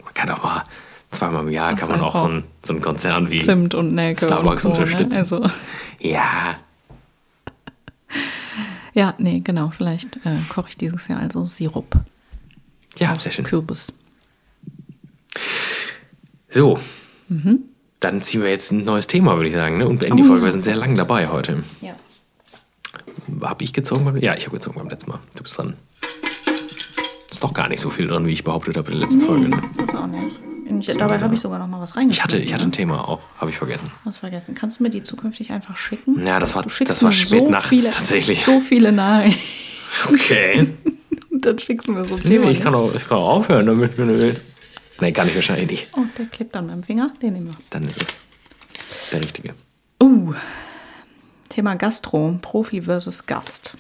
Man kann auch mal zweimal im Jahr Das kann man auch auch so einen, so einen Konzern wie Zimt und Nelke Starbucks und Co, unterstützen. Ne? Also, Ja, Ja, nee, genau. Vielleicht äh, koche ich dieses Jahr also Sirup. Ja, sehr schön. Kürbis. So. Mhm. Dann ziehen wir jetzt ein neues Thema, würde ich sagen. Ne? Und beenden die Oh, Folge. ja. Wir sind sehr lang dabei heute. Ja. Habe ich gezogen? Beim, ja, ich habe gezogen beim letzten Mal. Du bist dran. Ist doch gar nicht so viel dran, wie ich behauptet habe in der letzten Folge. Ne? Das auch nicht. Ich, dabei habe ich sogar noch mal was Ich reingeschrieben. hatte, ich hatte ein Thema auch, habe ich vergessen. Was vergessen. Kannst du mir die zukünftig einfach schicken? Ja, das war, das war spät so nachts viele, tatsächlich. So viele nahe. Okay. Dann schickst du mir so ein Nee, Thema. ich kann auch, ich kann auch aufhören damit, wenn du willst. Nee, gar nicht wahrscheinlich nicht. Oh, der klebt an meinem Finger. Den nehmen wir. Dann ist es der richtige. Uh, Thema Gastro. Profi versus Gast.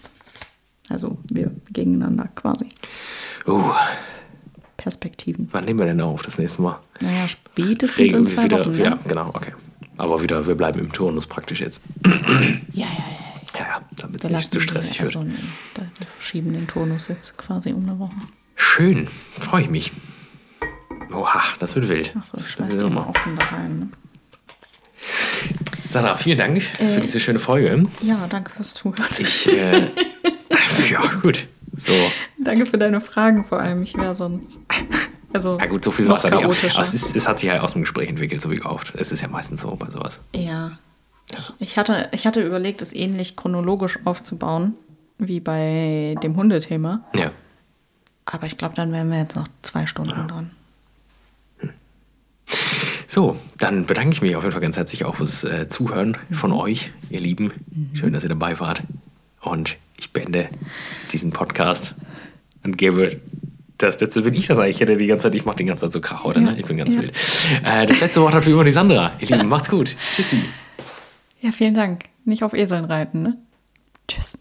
Also wir gegeneinander quasi. Uh, Perspektiven. wann nehmen wir denn auf das nächste Mal? Naja, spätestens in zwei wieder, Wochen. ja, Ne? genau, okay. Aber wieder, wir bleiben im Turnus praktisch jetzt. Ja, ja, ja. Ja, ja, damit es nicht zu stressig also, wird. wir verschieben den Turnus jetzt quasi um eine Woche. Schön, freue ich mich. Oha, das wird wild. Achso, ich schmeiß die mal offen da rein. Ne? Sandra, vielen Dank für Äh, diese schöne Folge. Ja, danke fürs Zuhören. Ich, äh, ja, gut. So, Danke für deine Fragen vor allem. Ich wäre sonst. Also, ja gut, so viel war es nicht. Aber es, ist, es hat sich halt aus dem Gespräch entwickelt, so wie gehofft. Es ist ja meistens so bei sowas. Ja. Ich, ich, hatte, ich hatte überlegt, es ähnlich chronologisch aufzubauen, wie bei dem Hundethema. Ja. Aber ich glaube, dann wären wir jetzt noch zwei Stunden dran. So, dann bedanke ich mich auf jeden Fall ganz herzlich auch fürs äh, Zuhören von euch, ihr Lieben. Schön, dass ihr dabei wart. Und ich beende diesen Podcast und gebe das letzte, bin ich das eigentlich, hätte die ganze Zeit, ich mache die ganze Zeit so Krach, oder? Ja, Ne? Ich bin ganz ja. wild. Äh, das letzte Wort hat wie immer die Sandra. Ihr Lieben, macht's gut. Tschüssi. Ja, vielen Dank. Nicht auf Eseln reiten, ne? Tschüss.